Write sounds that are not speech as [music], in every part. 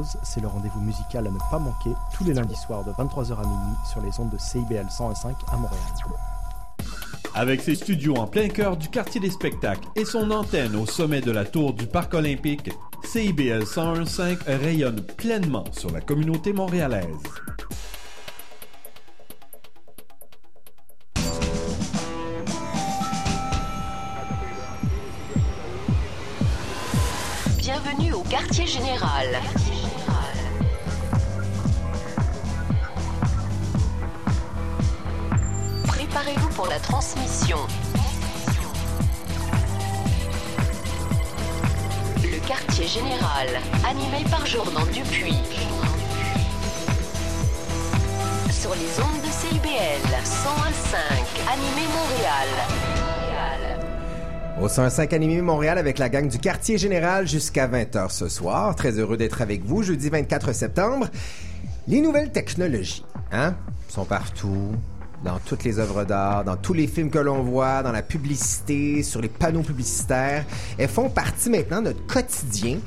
pause, c'est le rendez-vous musical à ne pas manquer tous les lundis soirs de 23h à minuit sur les ondes de CIBL 105 à Montréal. Avec ses studios en plein cœur du quartier des spectacles et son antenne au sommet de la tour du Parc olympique, CIBL 101.5 rayonne pleinement sur la communauté montréalaise. Bienvenue au quartier général. Pour la transmission. Le quartier général, animé par Jordan Dupuis. Sur les ondes de CIBL 101.5, animé Montréal. Au 105 Animé Montréal avec la gang du quartier général jusqu'à 20h ce soir. Très heureux d'être avec vous jeudi 24 septembre. Les nouvelles technologies, hein, sont partout, dans toutes les œuvres d'art, dans tous les films que l'on voit, dans la publicité, sur les panneaux publicitaires. Elles font partie maintenant de notre quotidien.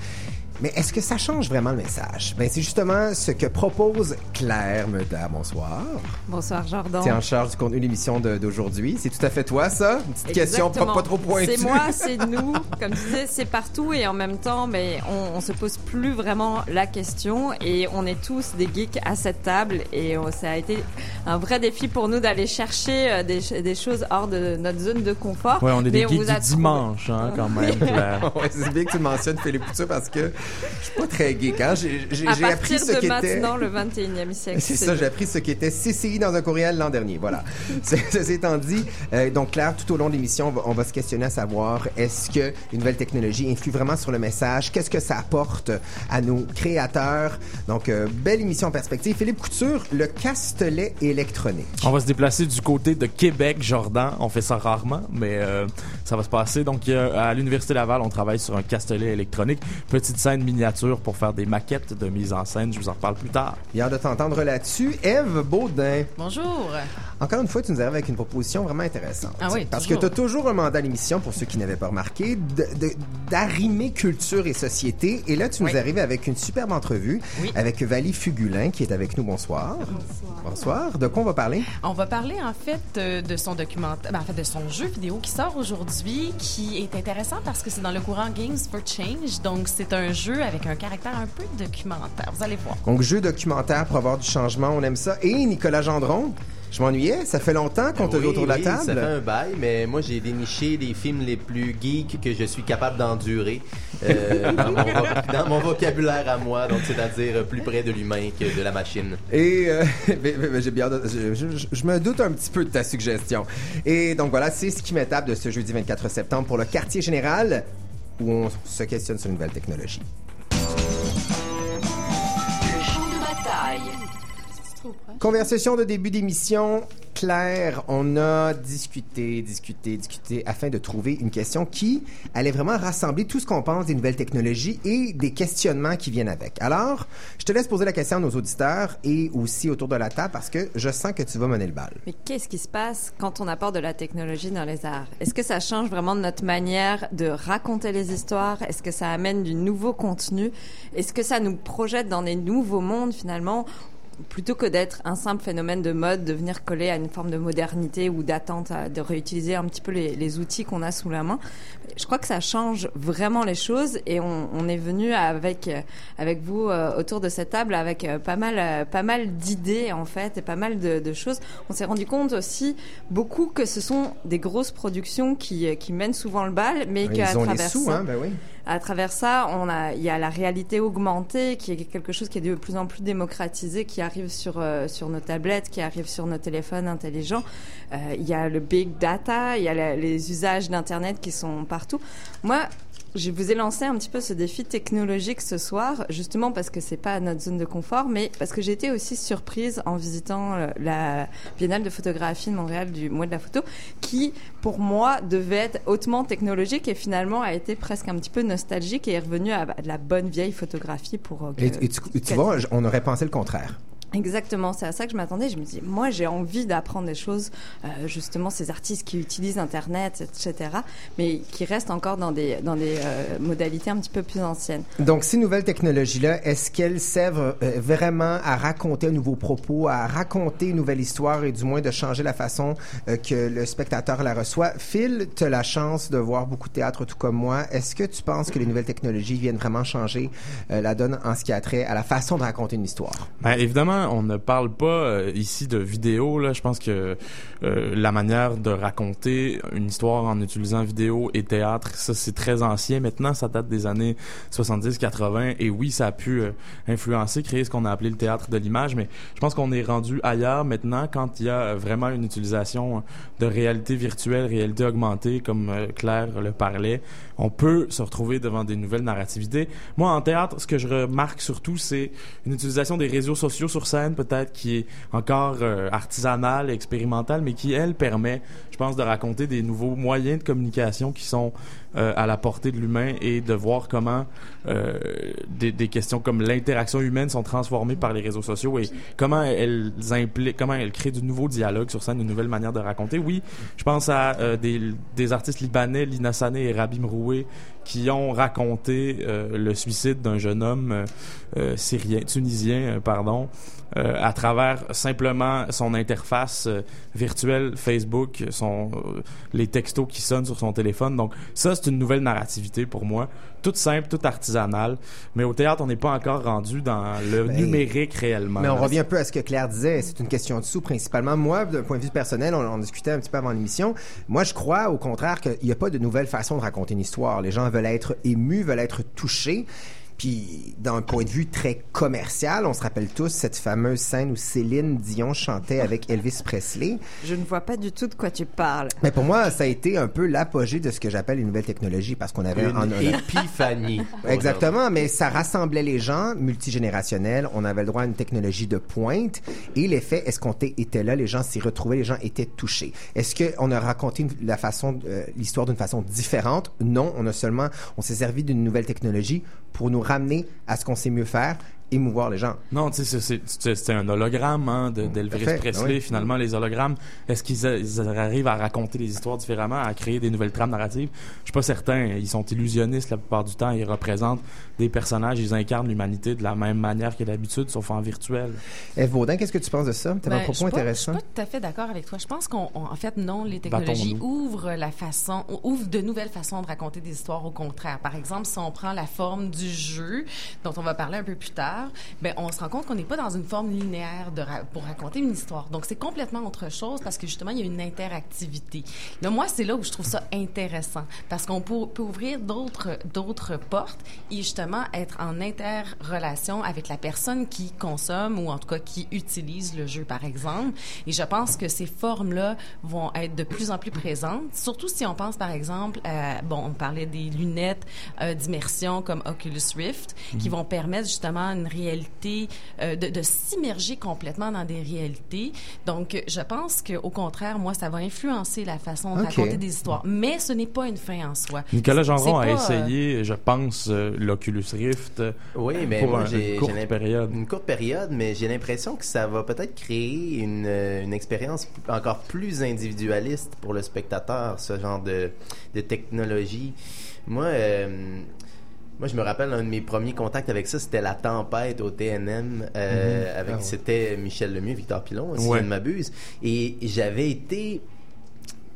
Mais est-ce que ça change vraiment le message? Ben, c'est justement ce que propose Claire Meuda. Bonsoir. Bonsoir, Jordan. Tu es en charge du contenu de l'émission d'aujourd'hui. C'est tout à fait toi, ça? Une petite question pas, pas trop pointue. C'est moi, [laughs] c'est nous. Comme tu disais, c'est partout et en même temps, mais on, on se pose plus vraiment la question et on est tous des geeks à cette table et euh, ça a été un vrai défi pour nous d'aller chercher euh, des, ch- des choses hors de notre zone de confort. Ouais, on est des Mais geeks du trouvé- dimanche, hein, quand même, [laughs] Claire. [laughs] ouais, c'est bien que tu mentionnes Philippe Couture parce que je suis pas très geek. Hein? J'ai j'ai- appris partir ce de qu'était. maintenant, le 21e siècle. C'est ça, j'ai appris ce qu'était CCI dans un courriel l'an dernier. Voilà. [laughs] Ce- Ceci étant dit, euh, donc Claire, tout au long de l'émission, on va, on va se questionner à savoir est-ce que une nouvelle technologie influe vraiment sur le message? Qu'est-ce que ça apporte à nos créateurs? Donc, euh, belle émission en perspective. Philippe Couture, le castelet électronique. On va se déplacer du côté de Québec, Jordan. On fait ça rarement, mais euh, ça va se passer. Donc, euh, à l'Université Laval, on travaille sur un castelet électronique. Petite scène miniature pour faire des maquettes de mise en scène. Je vous en reparle plus tard. Bien de t'entendre là-dessus. Eve Baudin. Bonjour. Encore une fois, tu nous arrives avec une proposition vraiment intéressante. Ah oui, Parce toujours. que tu as toujours un mandat à l'émission, pour ceux qui n'avaient pas remarqué, de- de- d'arrimer culture et société. Et là, tu nous Oui. arrives avec une superbe entrevue Oui. avec Valie Fugulin, qui est avec nous. Bonsoir. Bonsoir. De quoi on va parler? On va parler en fait euh, de son documentaire, ben, en fait de son jeu vidéo qui sort aujourd'hui, qui est intéressant parce que c'est dans le courant Games for Change. Donc c'est un jeu avec un caractère un peu documentaire. Vous allez voir. Donc, jeu documentaire pour avoir du changement, on aime ça. Et Nicolas Gendron, je m'ennuyais, ça fait longtemps qu'on te Oui, vu autour de la oui, table. Ça fait un bail, mais moi j'ai déniché les films les plus geeks que je suis capable d'endurer euh, [laughs] dans, mon vo- dans mon vocabulaire à moi, donc c'est-à-dire plus près de l'humain que de la machine. Et euh, [laughs] mais- mais- mais j'ai bien, je, je- je me doute un petit peu de ta suggestion. Et donc voilà, c'est ce qui m'étape de ce jeudi 24 septembre pour le quartier général où on se questionne sur une nouvelle technologie. Conversation de début d'émission. Claire, on a discuté, discuté, discuté afin de trouver une question qui allait vraiment rassembler tout ce qu'on pense des nouvelles technologies et des questionnements qui viennent avec. Alors, je te laisse poser la question à nos auditeurs et aussi autour de la table parce que je sens que tu vas mener le bal. Mais qu'est-ce qui se passe quand on apporte de la technologie dans les arts? Est-ce que ça change vraiment notre manière de raconter les histoires? Est-ce que ça amène du nouveau contenu? Est-ce que ça nous projette dans des nouveaux mondes finalement plutôt que d'être un simple phénomène de mode, de venir coller à une forme de modernité ou d'attente, de réutiliser un petit peu les, les outils qu'on a sous la main. Je crois que ça change vraiment les choses et on, on est venu avec euh, avec vous euh, autour de cette table avec euh, pas mal euh, pas mal d'idées en fait et pas mal de, de choses. On s'est rendu compte aussi beaucoup que ce sont des grosses productions qui qui mènent souvent le bal, mais qu'à ont les travers sous, ça, hein, oui. à travers ça, on a, il y a la réalité augmentée qui est quelque chose qui est de plus en plus démocratisé, qui arrive sur euh, sur nos tablettes, qui arrive sur nos téléphones intelligents. Euh, il y a le big data, il y a la- les usages d'internet qui sont partout. Moi, je vous ai lancé un petit peu ce défi technologique ce soir, justement parce que c'est pas notre zone de confort, mais parce que j'ai été aussi surprise en visitant euh, la Biennale de photographie de Montréal du mois de la photo, qui pour moi devait être hautement technologique et finalement a été presque un petit peu nostalgique et est revenu à de la bonne vieille photographie pour. euh, Et, et tu, vois, on aurait pensé le contraire. Exactement, c'est à ça que je m'attendais. Je me dis, moi, j'ai envie d'apprendre des choses, euh, justement, ces artistes qui utilisent Internet, etc., mais qui restent encore dans des, dans des euh, modalités un petit peu plus anciennes. Donc, ces nouvelles technologies-là, est-ce qu'elles servent euh, vraiment à raconter un nouveau propos, à raconter une nouvelle histoire et du moins de changer la façon euh, que le spectateur la reçoit? Phil, tu as la chance de voir beaucoup de théâtre tout comme moi. Est-ce que tu penses que les nouvelles technologies viennent vraiment changer euh, la donne en ce qui a trait à la façon de raconter une histoire? Ben, évidemment, on ne parle pas euh, ici de vidéo. Là. Je pense que euh, la manière de raconter une histoire en utilisant vidéo et théâtre, ça c'est très ancien. Maintenant, ça date des années 70-80. Et oui, ça a pu euh, influencer, créer ce qu'on a appelé le théâtre de l'image. Mais je pense qu'on est rendu ailleurs maintenant quand il y a vraiment une utilisation de réalité virtuelle, réalité augmentée, comme Claire le parlait. On peut se retrouver devant des nouvelles narrativités. Moi, en théâtre, ce que je remarque surtout, c'est une utilisation des réseaux sociaux sur peut-être qui est encore euh, artisanale, expérimentale, mais qui, elle, permet, je pense, de raconter des nouveaux moyens de communication qui sont euh, à la portée de l'humain et de voir comment euh, des, questions comme l'interaction humaine sont transformées par les réseaux sociaux et comment elles impliquent, comment elles créent du nouveau dialogue sur scène, une nouvelle manière de raconter. Oui, je pense à des, artistes libanais, Lina Sané et Rabi Mroué, qui ont raconté le suicide d'un jeune homme syrien, tunisien, pardon, euh, à travers simplement son interface euh, virtuelle Facebook, son, euh, les textos qui sonnent sur son téléphone. Donc ça, c'est une nouvelle narrativité pour moi, toute simple, toute artisanale. Mais au théâtre, on n'est pas encore rendu dans le Ben, numérique réellement. Mais on revient un peu à ce que Claire disait. C'est une question de sous principalement. Moi, d'un point de vue personnel, on en discutait un petit peu avant l'émission. Moi, je crois au contraire qu'il n'y a pas de nouvelle façon de raconter une histoire. Les gens veulent être émus, veulent être touchés. Puis, d'un point de vue très commercial, on se rappelle tous cette fameuse scène où Céline Dion chantait avec Elvis Presley. Je ne vois pas du tout de quoi tu parles. Mais pour moi, ça a été un peu l'apogée de ce que j'appelle les nouvelles technologies parce qu'on avait Une en- épiphanie. Exactement, mais ça rassemblait les gens, multigénérationnel. On avait le droit à une technologie de pointe. Et l'effet escompté était là. Les gens s'y retrouvaient, les gens étaient touchés. Est-ce qu'on a raconté une- la façon, euh, l'histoire d'une façon différente? Non, on a seulement, on s'est servi d'une nouvelle technologie pour nous ramener à ce qu'on sait mieux faire, émouvoir les gens. Non, tu sais, c'est- un hologramme hein, de- d'Elvis Presley. oui. Finalement, les hologrammes, est-ce qu'ils arrivent à raconter les histoires différemment, à créer des nouvelles trames narratives? Je suis pas certain. Ils sont illusionnistes la plupart du temps. Ils représentent des personnages, ils incarnent l'humanité de la même manière que d'habitude, sauf en virtuel. Eve Baudin, qu'est-ce que tu penses de ça? Tu Ben, un propos pas- intéressant. Je suis pas tout à fait d'accord avec toi. Je pense qu'en en fait, non, les technologies Battons-nous. ouvrent la façon, ouvrent de nouvelles façons de raconter des histoires au contraire. Par exemple, si on prend la forme du jeu, dont on va parler un peu plus tard, ben, on se rend compte qu'on n'est pas dans une forme linéaire de ra- pour raconter une histoire. Donc, c'est complètement autre chose parce que justement, il y a une interactivité. Là, moi, c'est là où je trouve ça intéressant parce qu'on peut, peut ouvrir d'autres, d'autres portes et justement être en interrelation avec la personne qui consomme ou en tout cas qui utilise le jeu, par exemple. Et je pense que ces formes-là vont être de plus en plus présentes, surtout si on pense, par exemple, euh, bon, on parlait des lunettes euh, d'immersion comme Oculus Rift, qui vont permettre justement une réalité, euh, de, de s'immerger complètement dans des réalités. Donc, je pense qu'au contraire, moi, ça va influencer la façon de raconter des histoires. Mais ce n'est pas une fin en soi. Nicolas Gendron a euh, essayé, je pense, euh, l'Oculus Rift euh, Oui, mais pour moi, un- j'ai une courte période. Une courte période, mais j'ai l'impression que ça va peut-être créer une, euh, une expérience encore plus individualiste pour le spectateur, ce genre de, de technologie. Moi, euh, moi, je me rappelle un de mes premiers contacts avec ça, c'était la tempête au TNM. euh, avec Ah ouais. C'était Michel Lemieux, Victor Pilon, si Ouais. je ne m'abuse. Et j'avais été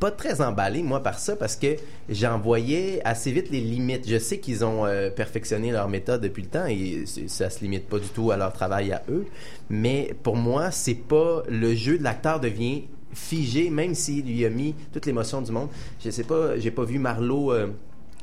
pas très emballé, moi, par ça, parce que j'en voyais assez vite les limites. Je sais qu'ils ont euh, perfectionné leur méthode depuis le temps et ça se limite pas du tout à leur travail à eux. Mais pour moi, c'est pas le jeu de l'acteur devient figé, même s'il lui a mis toute l'émotion du monde. Je sais pas, j'ai pas vu Marlowe euh,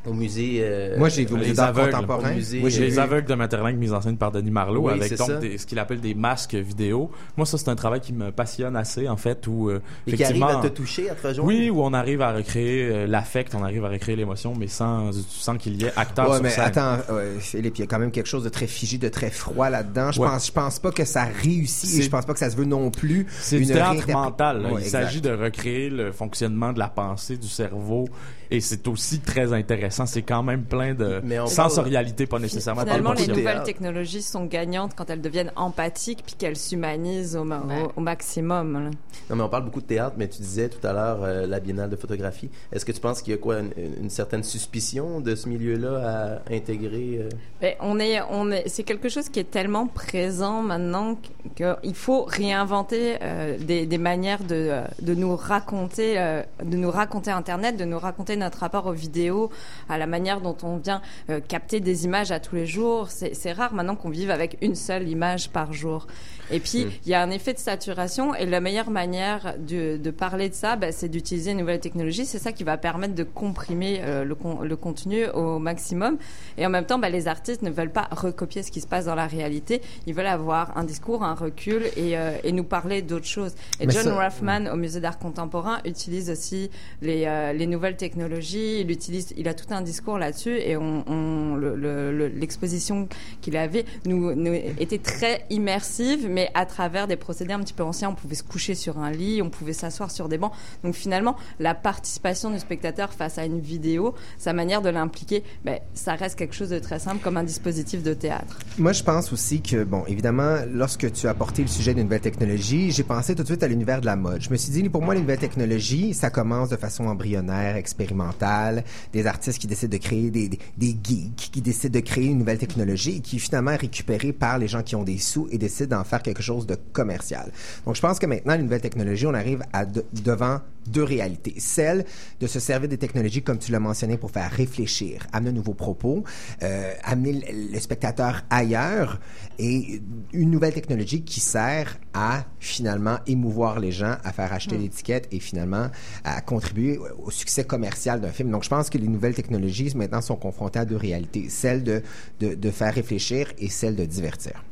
au musée. euh, Moi, j'ai vu au les musée d'art aveugles, contemporain. au musée, Moi, j'ai les vu- aveugles de Materlingue mis en scène par Denis Marlowe Oui, avec donc des- ce qu'il appelle des masques vidéo. Moi, ça, c'est un travail qui me passionne assez, en fait, où euh, et qui arrive effectivement... à te toucher, à te rejoindre? Oui, où on arrive à recréer euh, l'affect, on arrive à recréer l'émotion, mais sans, sans qu'il y ait acteur Ouais, sur mais scène. attends, ouais, Philippe, il y a quand même quelque chose de très figé, de très froid là-dedans. Je Ouais. pense, je pense pas que ça réussit et je pense pas que ça se veut non plus. C'est une du théâtre mental. là. Ouais, Il s'agit de recréer le fonctionnement de la pensée, du cerveau, et c'est aussi très intéressant intéressant. C'est quand même plein de sensorialité, pas nécessairement. Finalement, les nouvelles technologies sont gagnantes quand elles deviennent empathiques puis qu'elles s'humanisent au, ma- Ouais. au- au maximum. là. Non, mais on parle beaucoup de théâtre, mais tu disais tout à l'heure euh, la biennale de photographie. Est-ce que tu penses qu'il y a quoi, une, une certaine suspicion de ce milieu-là à intégrer euh? Mais on est, on est, c'est quelque chose qui est tellement présent maintenant qu'il faut réinventer euh, des, des manières de, de nous raconter, euh, de nous raconter Internet, de nous raconter notre rapport aux vidéos, à la manière dont on vient euh, capter des images à tous les jours. C'est c'est rare maintenant qu'on vive avec une seule image par jour. Et puis, il y a un effet de saturation et la meilleure manière de, de parler de ça, bah, c'est d'utiliser une nouvelle technologie. C'est ça qui va permettre de comprimer euh, le, con- le contenu au maximum. Et en même temps, bah, les artistes ne veulent pas recopier ce qui se passe dans la réalité. Ils veulent avoir un discours, un recul et, euh, et nous parler d'autres choses. Et Mais John ça- Raffman, au Musée d'art contemporain, utilise aussi les, euh, les nouvelles technologies. Il utilise, il a tout un discours là-dessus et on, on- le- le- le- l'exposition qu'il avait nous, nous était très immersive, mais à travers des procédés un petit peu anciens. On pouvait se coucher sur un lit, on pouvait s'asseoir sur des bancs. Donc finalement, la participation du spectateur face à une vidéo, sa manière de l'impliquer, ben, ça reste quelque chose de très simple comme un dispositif de théâtre. Moi, je pense aussi que, bon, évidemment, lorsque tu as apporté le sujet d'une nouvelle technologie, j'ai pensé tout de suite à l'univers de la mode. Je me suis dit, pour moi, les nouvelles technologies, ça commence de façon embryonnaire, expérimentale, des artistes qui décident de créer des, des, geeks, qui décident de créer une nouvelle technologie et qui finalement est récupérée par les gens qui ont des sous et décident d'en faire quelque chose de commercial. Donc, je pense que maintenant, les nouvelles technologies, on arrive à de- devant deux réalités. Celle de se servir des technologies, comme tu l'as mentionné, pour faire réfléchir, amener un nouveau propos, euh, amener le, le spectateur ailleurs, et une nouvelle technologie qui sert à finalement émouvoir les gens, à faire acheter l'étiquette et finalement à contribuer au succès commercial d'un film. Donc, je pense que les nouvelles technologies maintenant sont confrontées à deux réalités, celle de, de, de faire réfléchir et celle de divertir.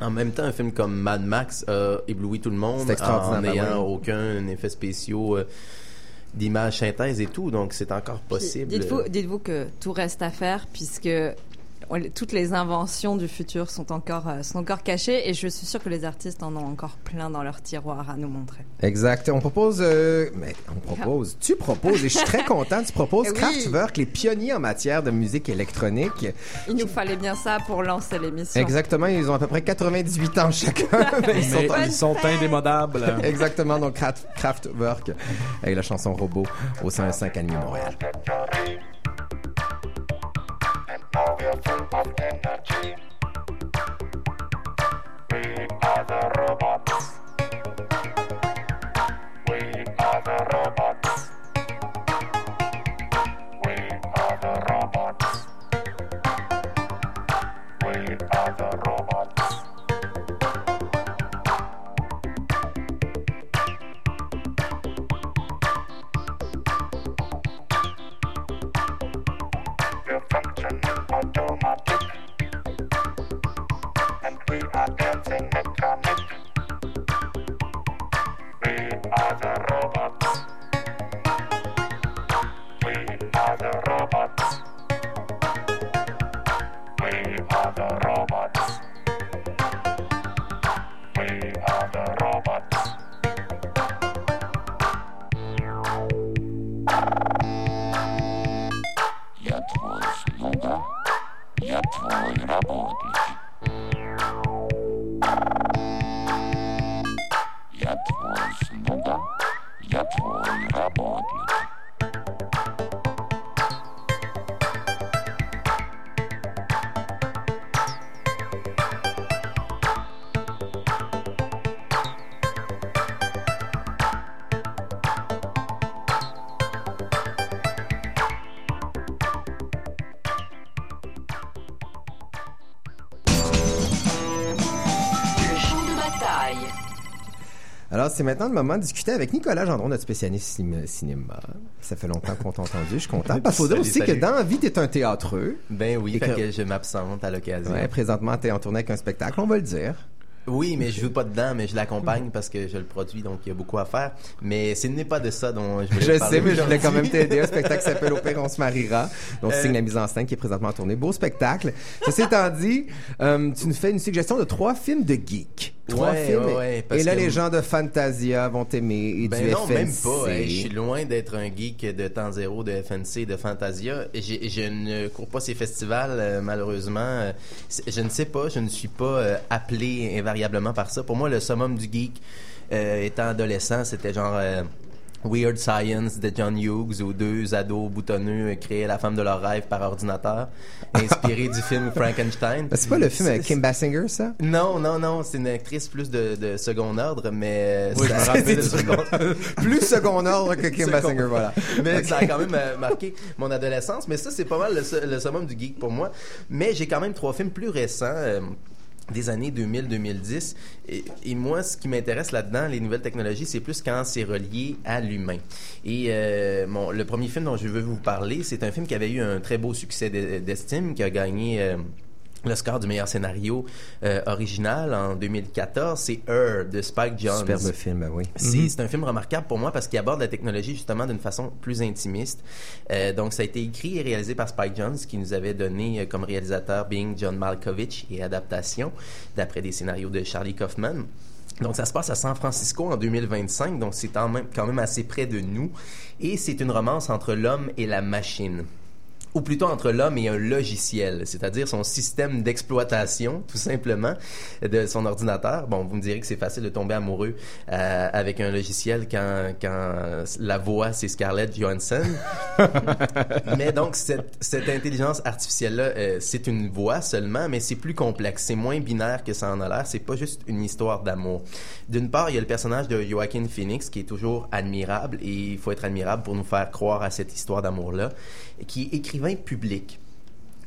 En même temps, un film comme Mad Max a ébloui tout le monde en ben n'ayant oui. aucun effet spéciaux euh, d'image synthèse et tout, donc c'est encore possible. Dites-vous, dites-vous que tout reste à faire puisque toutes les inventions du futur sont encore, euh, sont encore cachées et je suis sûre que les artistes en ont encore plein dans leur tiroir à nous montrer. Exact. On propose, euh, mais on propose, tu proposes, et je suis très [laughs] content, tu proposes Eh oui. Kraftwerk, les pionniers en matière de musique électronique. Il nous fallait bien ça pour lancer l'émission. Exactement, ils ont à peu près 98 ans chacun. [laughs] mais ils sont Mais en- ils sont indémodables. [laughs] Exactement, donc Kraft- Kraftwerk avec la chanson Robot au 105 Anime Montréal. are full of energy. We are the robots. C'est maintenant le moment de discuter avec Nicolas Gendron, notre spécialiste cin- cinéma. Ça fait longtemps qu'on t'a entendu, je suis content. [laughs] Parce qu'il faut dire Salut, aussi que dans la vie, t'es un théâtreux. Ben oui, Et fait que- que je m'absente à l'occasion. Ouais, présentement, t'es en tournée avec un spectacle, on va le dire. Oui, mais je joue pas dedans, mais je l'accompagne parce que je le produis, donc il y a beaucoup à faire. Mais ce n'est pas de ça dont je voulais Je parler sais, mais je voulais quand même t'aider. Un spectacle s'appelle [laughs] Au pire, on se mariera. Donc, Euh, signes la mise en scène qui est présentement en tournée. Beau spectacle. Ceci étant dit, euh, tu nous fais une suggestion de trois films de geek. Trois Ouais, films. ouais, et là, que- les gens de Fantasia vont t'aimer. Et Ben du non, même pas. Je suis loin d'être un geek de temps zéro de FNC, de Fantasia. J'ai- Je ne cours pas ces festivals, euh, malheureusement. Je ne sais pas, je ne suis pas euh, appelé invariablement par ça. Pour moi, le summum du geek, euh, étant adolescent, c'était genre... euh, Weird Science de John Hughes où deux ados boutonneux créaient la femme de leur rêve par ordinateur, [laughs] inspiré du film Frankenstein. Ben, c'est pas le film avec Kim Basinger, ça? Non, non, non, c'est une actrice plus de, de second ordre, mais Oui, je me ça- rappelle de second- [laughs] Plus second ordre que Kim Second. Basinger, voilà. mais ça a quand même euh, marqué mon adolescence. Mais ça, c'est pas mal le, le summum du geek pour moi. Mais j'ai quand même trois films plus récents. euh, des années 2000-2010. Et, et moi, ce qui m'intéresse là-dedans, les nouvelles technologies, c'est plus quand c'est relié à l'humain. Et euh, le premier film dont je veux vous parler, c'est un film qui avait eu un très beau succès d'e- d'estime, qui a gagné... euh, le score du meilleur scénario euh, original en 2014, c'est Her de Spike Jonze. Superbe film, ben oui. C'est c'est un film remarquable pour moi parce qu'il aborde la technologie justement d'une façon plus intimiste. Euh, donc, ça a été écrit et réalisé par Spike Jonze, qui nous avait donné euh, comme réalisateur Being John Malkovich et adaptation d'après des scénarios de Charlie Kaufman. Donc, ça se passe à San Francisco en 2025, donc c'est quand même, quand même assez près de nous. Et c'est une romance entre l'homme et la machine ou plutôt entre l'homme et un logiciel, c'est-à-dire son système d'exploitation, [laughs] tout simplement, de son ordinateur. Bon, vous me direz que c'est facile de tomber amoureux euh, avec un logiciel quand, quand la voix, c'est Scarlett Johansson. [laughs] mais donc, cette, cette intelligence artificielle-là, euh, c'est une voix seulement, mais c'est plus complexe. C'est moins binaire que ça en a l'air. C'est pas juste une histoire d'amour. D'une part, il y a le personnage de Joaquin Phoenix qui est toujours admirable et il faut être admirable pour nous faire croire à cette histoire d'amour-là, qui est écrivain public.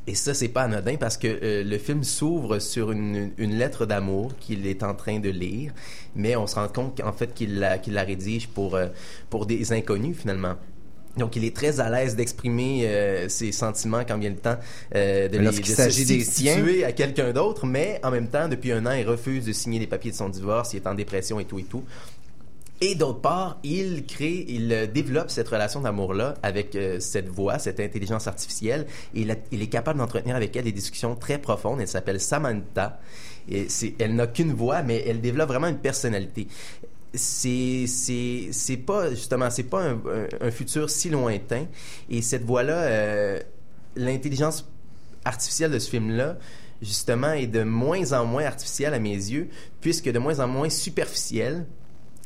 Et ça, c'est pas anodin parce que euh, le film s'ouvre sur une, une lettre d'amour qu'il est en train de lire, mais on se rend compte qu'en fait qu'il la, rédige pour, euh, pour des inconnus finalement. Donc, il est très à l'aise d'exprimer euh, ses sentiments quand vient le temps euh, de, les- de se substituer à quelqu'un d'autre, mais en même temps, depuis un an, il refuse de signer les papiers de son divorce, il est en dépression et tout et tout. Et d'autre part, il crée, il euh, développe cette relation d'amour-là avec euh, cette voix, cette intelligence artificielle. Il, est capable d'entretenir avec elle des discussions très profondes. Elle s'appelle Samantha. Elle n'a qu'une voix, mais elle développe vraiment une personnalité. C'est, c'est, pas, justement, c'est pas un, futur si lointain. Et cette voix-là, euh, l'intelligence artificielle de ce film-là, justement, est de moins en moins artificielle à mes yeux, puisque de moins en moins superficielle.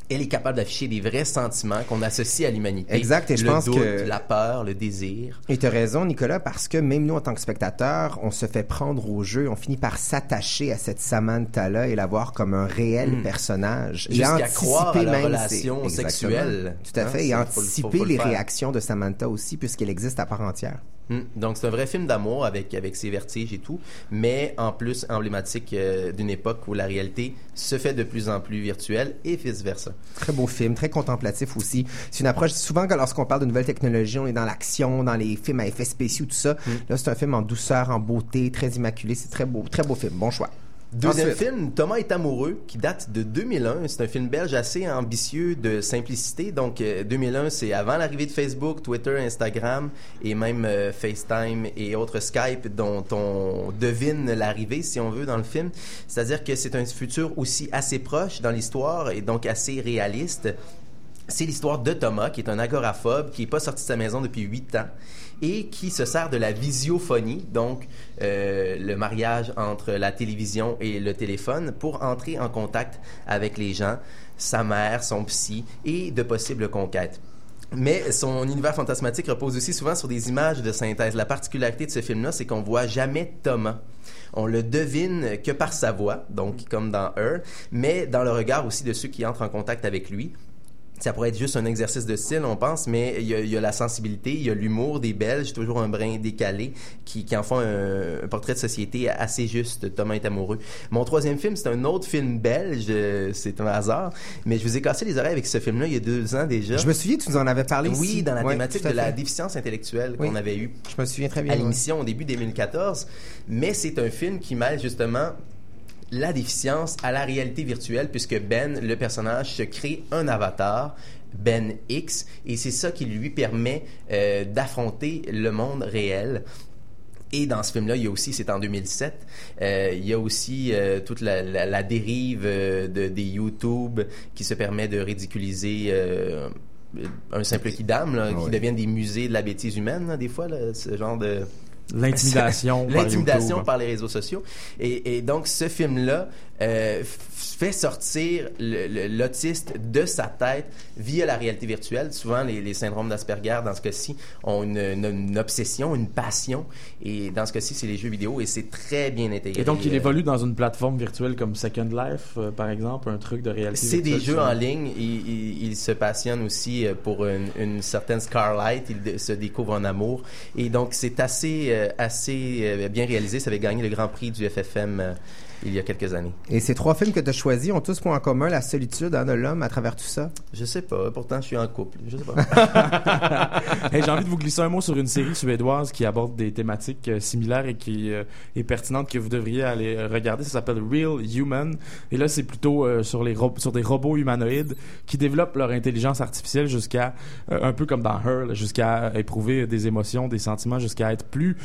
Elle est capable d'afficher des vrais sentiments qu'on associe à l'humanité. Exact, et je le pense doute, que- la peur, le désir. Et tu as raison, Nicolas, parce que même nous, en tant que spectateurs, on se fait prendre au jeu, on finit par s'attacher à cette Samantha-là et la voir comme un réel personnage. Hmm. Jusqu'à anticiper croire à leur même relation sexuelle. Tout à Hein, fait. et faut anticiper faut- faut le les réactions de Samantha aussi, puisqu'elle existe à part entière. Hmm. Donc c'est un vrai film d'amour avec avec ses vertiges et tout, mais en plus emblématique euh, d'une époque où la réalité se fait de plus en plus virtuelle et vice versa. Très beau film, très contemplatif aussi. C'est une approche, souvent que lorsqu'on parle de nouvelles technologies, on est dans l'action, dans les films à effets spéciaux, tout ça. Hmm. Là, c'est un film en douceur, en beauté, très immaculé. C'est très beau, très beau film. Bon choix. Deuxième Ensuite. film, Thomas est amoureux, qui date de 2001. C'est un film belge assez ambitieux de simplicité. Donc, euh, 2001, c'est avant l'arrivée de Facebook, Twitter, Instagram et même euh, FaceTime et autres Skype dont on devine l'arrivée, si on veut, dans le film. C'est-à-dire que c'est un futur aussi assez proche dans l'histoire et donc assez réaliste. C'est l'histoire de Thomas, qui est un agoraphobe, qui n'est pas sorti de sa maison depuis huit ans et qui se sert de la visiophonie, donc euh, le mariage entre la télévision et le téléphone, pour entrer en contact avec les gens, sa mère, son psy et de possibles conquêtes. Mais son univers fantasmatique repose aussi souvent sur des images de synthèse. La particularité de ce film-là, c'est qu'on voit jamais Thomas. On le devine que par sa voix, donc comme dans Her, mais dans le regard aussi de ceux qui entrent en contact avec lui. Ça pourrait être juste un exercice de style, on pense, mais il y a, il y a la sensibilité, il y a l'humour des Belges, toujours un brin décalé, qui, qui en font un, un portrait de société assez juste. Thomas est amoureux. Mon troisième film, c'est un autre film belge, c'est un hasard, mais je vous ai cassé les oreilles avec ce film-là il y a deux ans déjà. Je me souviens, tu nous en avais parlé oui, ici. dans la thématique de la déficience intellectuelle Oui. qu'on avait eue Je me souviens très bien. à l'émission au début 2014, mais c'est un film qui mêle justement la déficience à la réalité virtuelle puisque Ben, le personnage, se crée un avatar. Ben X, et c'est ça qui lui permet euh, d'affronter le monde réel. Et dans ce film-là, il y a aussi, c'est en 2007, euh, il y a aussi euh, toute la, la, la dérive euh, de, des YouTube qui se permet de ridiculiser un simple kidam, là, qui Ouais. deviennent des musées de la bêtise humaine, là, des fois, là, ce genre de... L'intimidation. [laughs] par L'intimidation par les réseaux sociaux. Et, et donc, ce film-là euh, fait sortir l'autiste de sa tête via la réalité virtuelle. Souvent, les, les syndromes d'Asperger, dans ce cas-ci, ont une, une- une obsession, une passion. Et dans ce cas-ci, c'est les jeux vidéo et c'est très bien intégré. Et donc, il Euh, évolue dans une plateforme virtuelle comme Second Life, euh, par exemple, un truc de réalité C'est des jeux en ligne. Il, il- il se passionne aussi pour une, une certaine Scarlight. Il se découvre en amour. Et donc, c'est assez, euh, assez bien réalisé. Ça avait gagné le Grand Prix du FFM il y a quelques années. Et ces trois films que tu as choisis ont tous point en commun la solitude hein, de l'homme à travers tout ça? Je sais pas. Pourtant, je suis en couple. Je sais pas. [laughs] Hey, J'ai envie de vous glisser un mot sur une série suédoise qui aborde des thématiques euh, similaires et qui euh, est pertinente que vous devriez aller euh, regarder. Ça s'appelle Real Human. Et là, c'est plutôt euh, sur, les sur des robots humanoïdes qui développent leur intelligence artificielle jusqu'à, euh, un peu comme dans Her, jusqu'à éprouver des émotions, des sentiments, jusqu'à être plus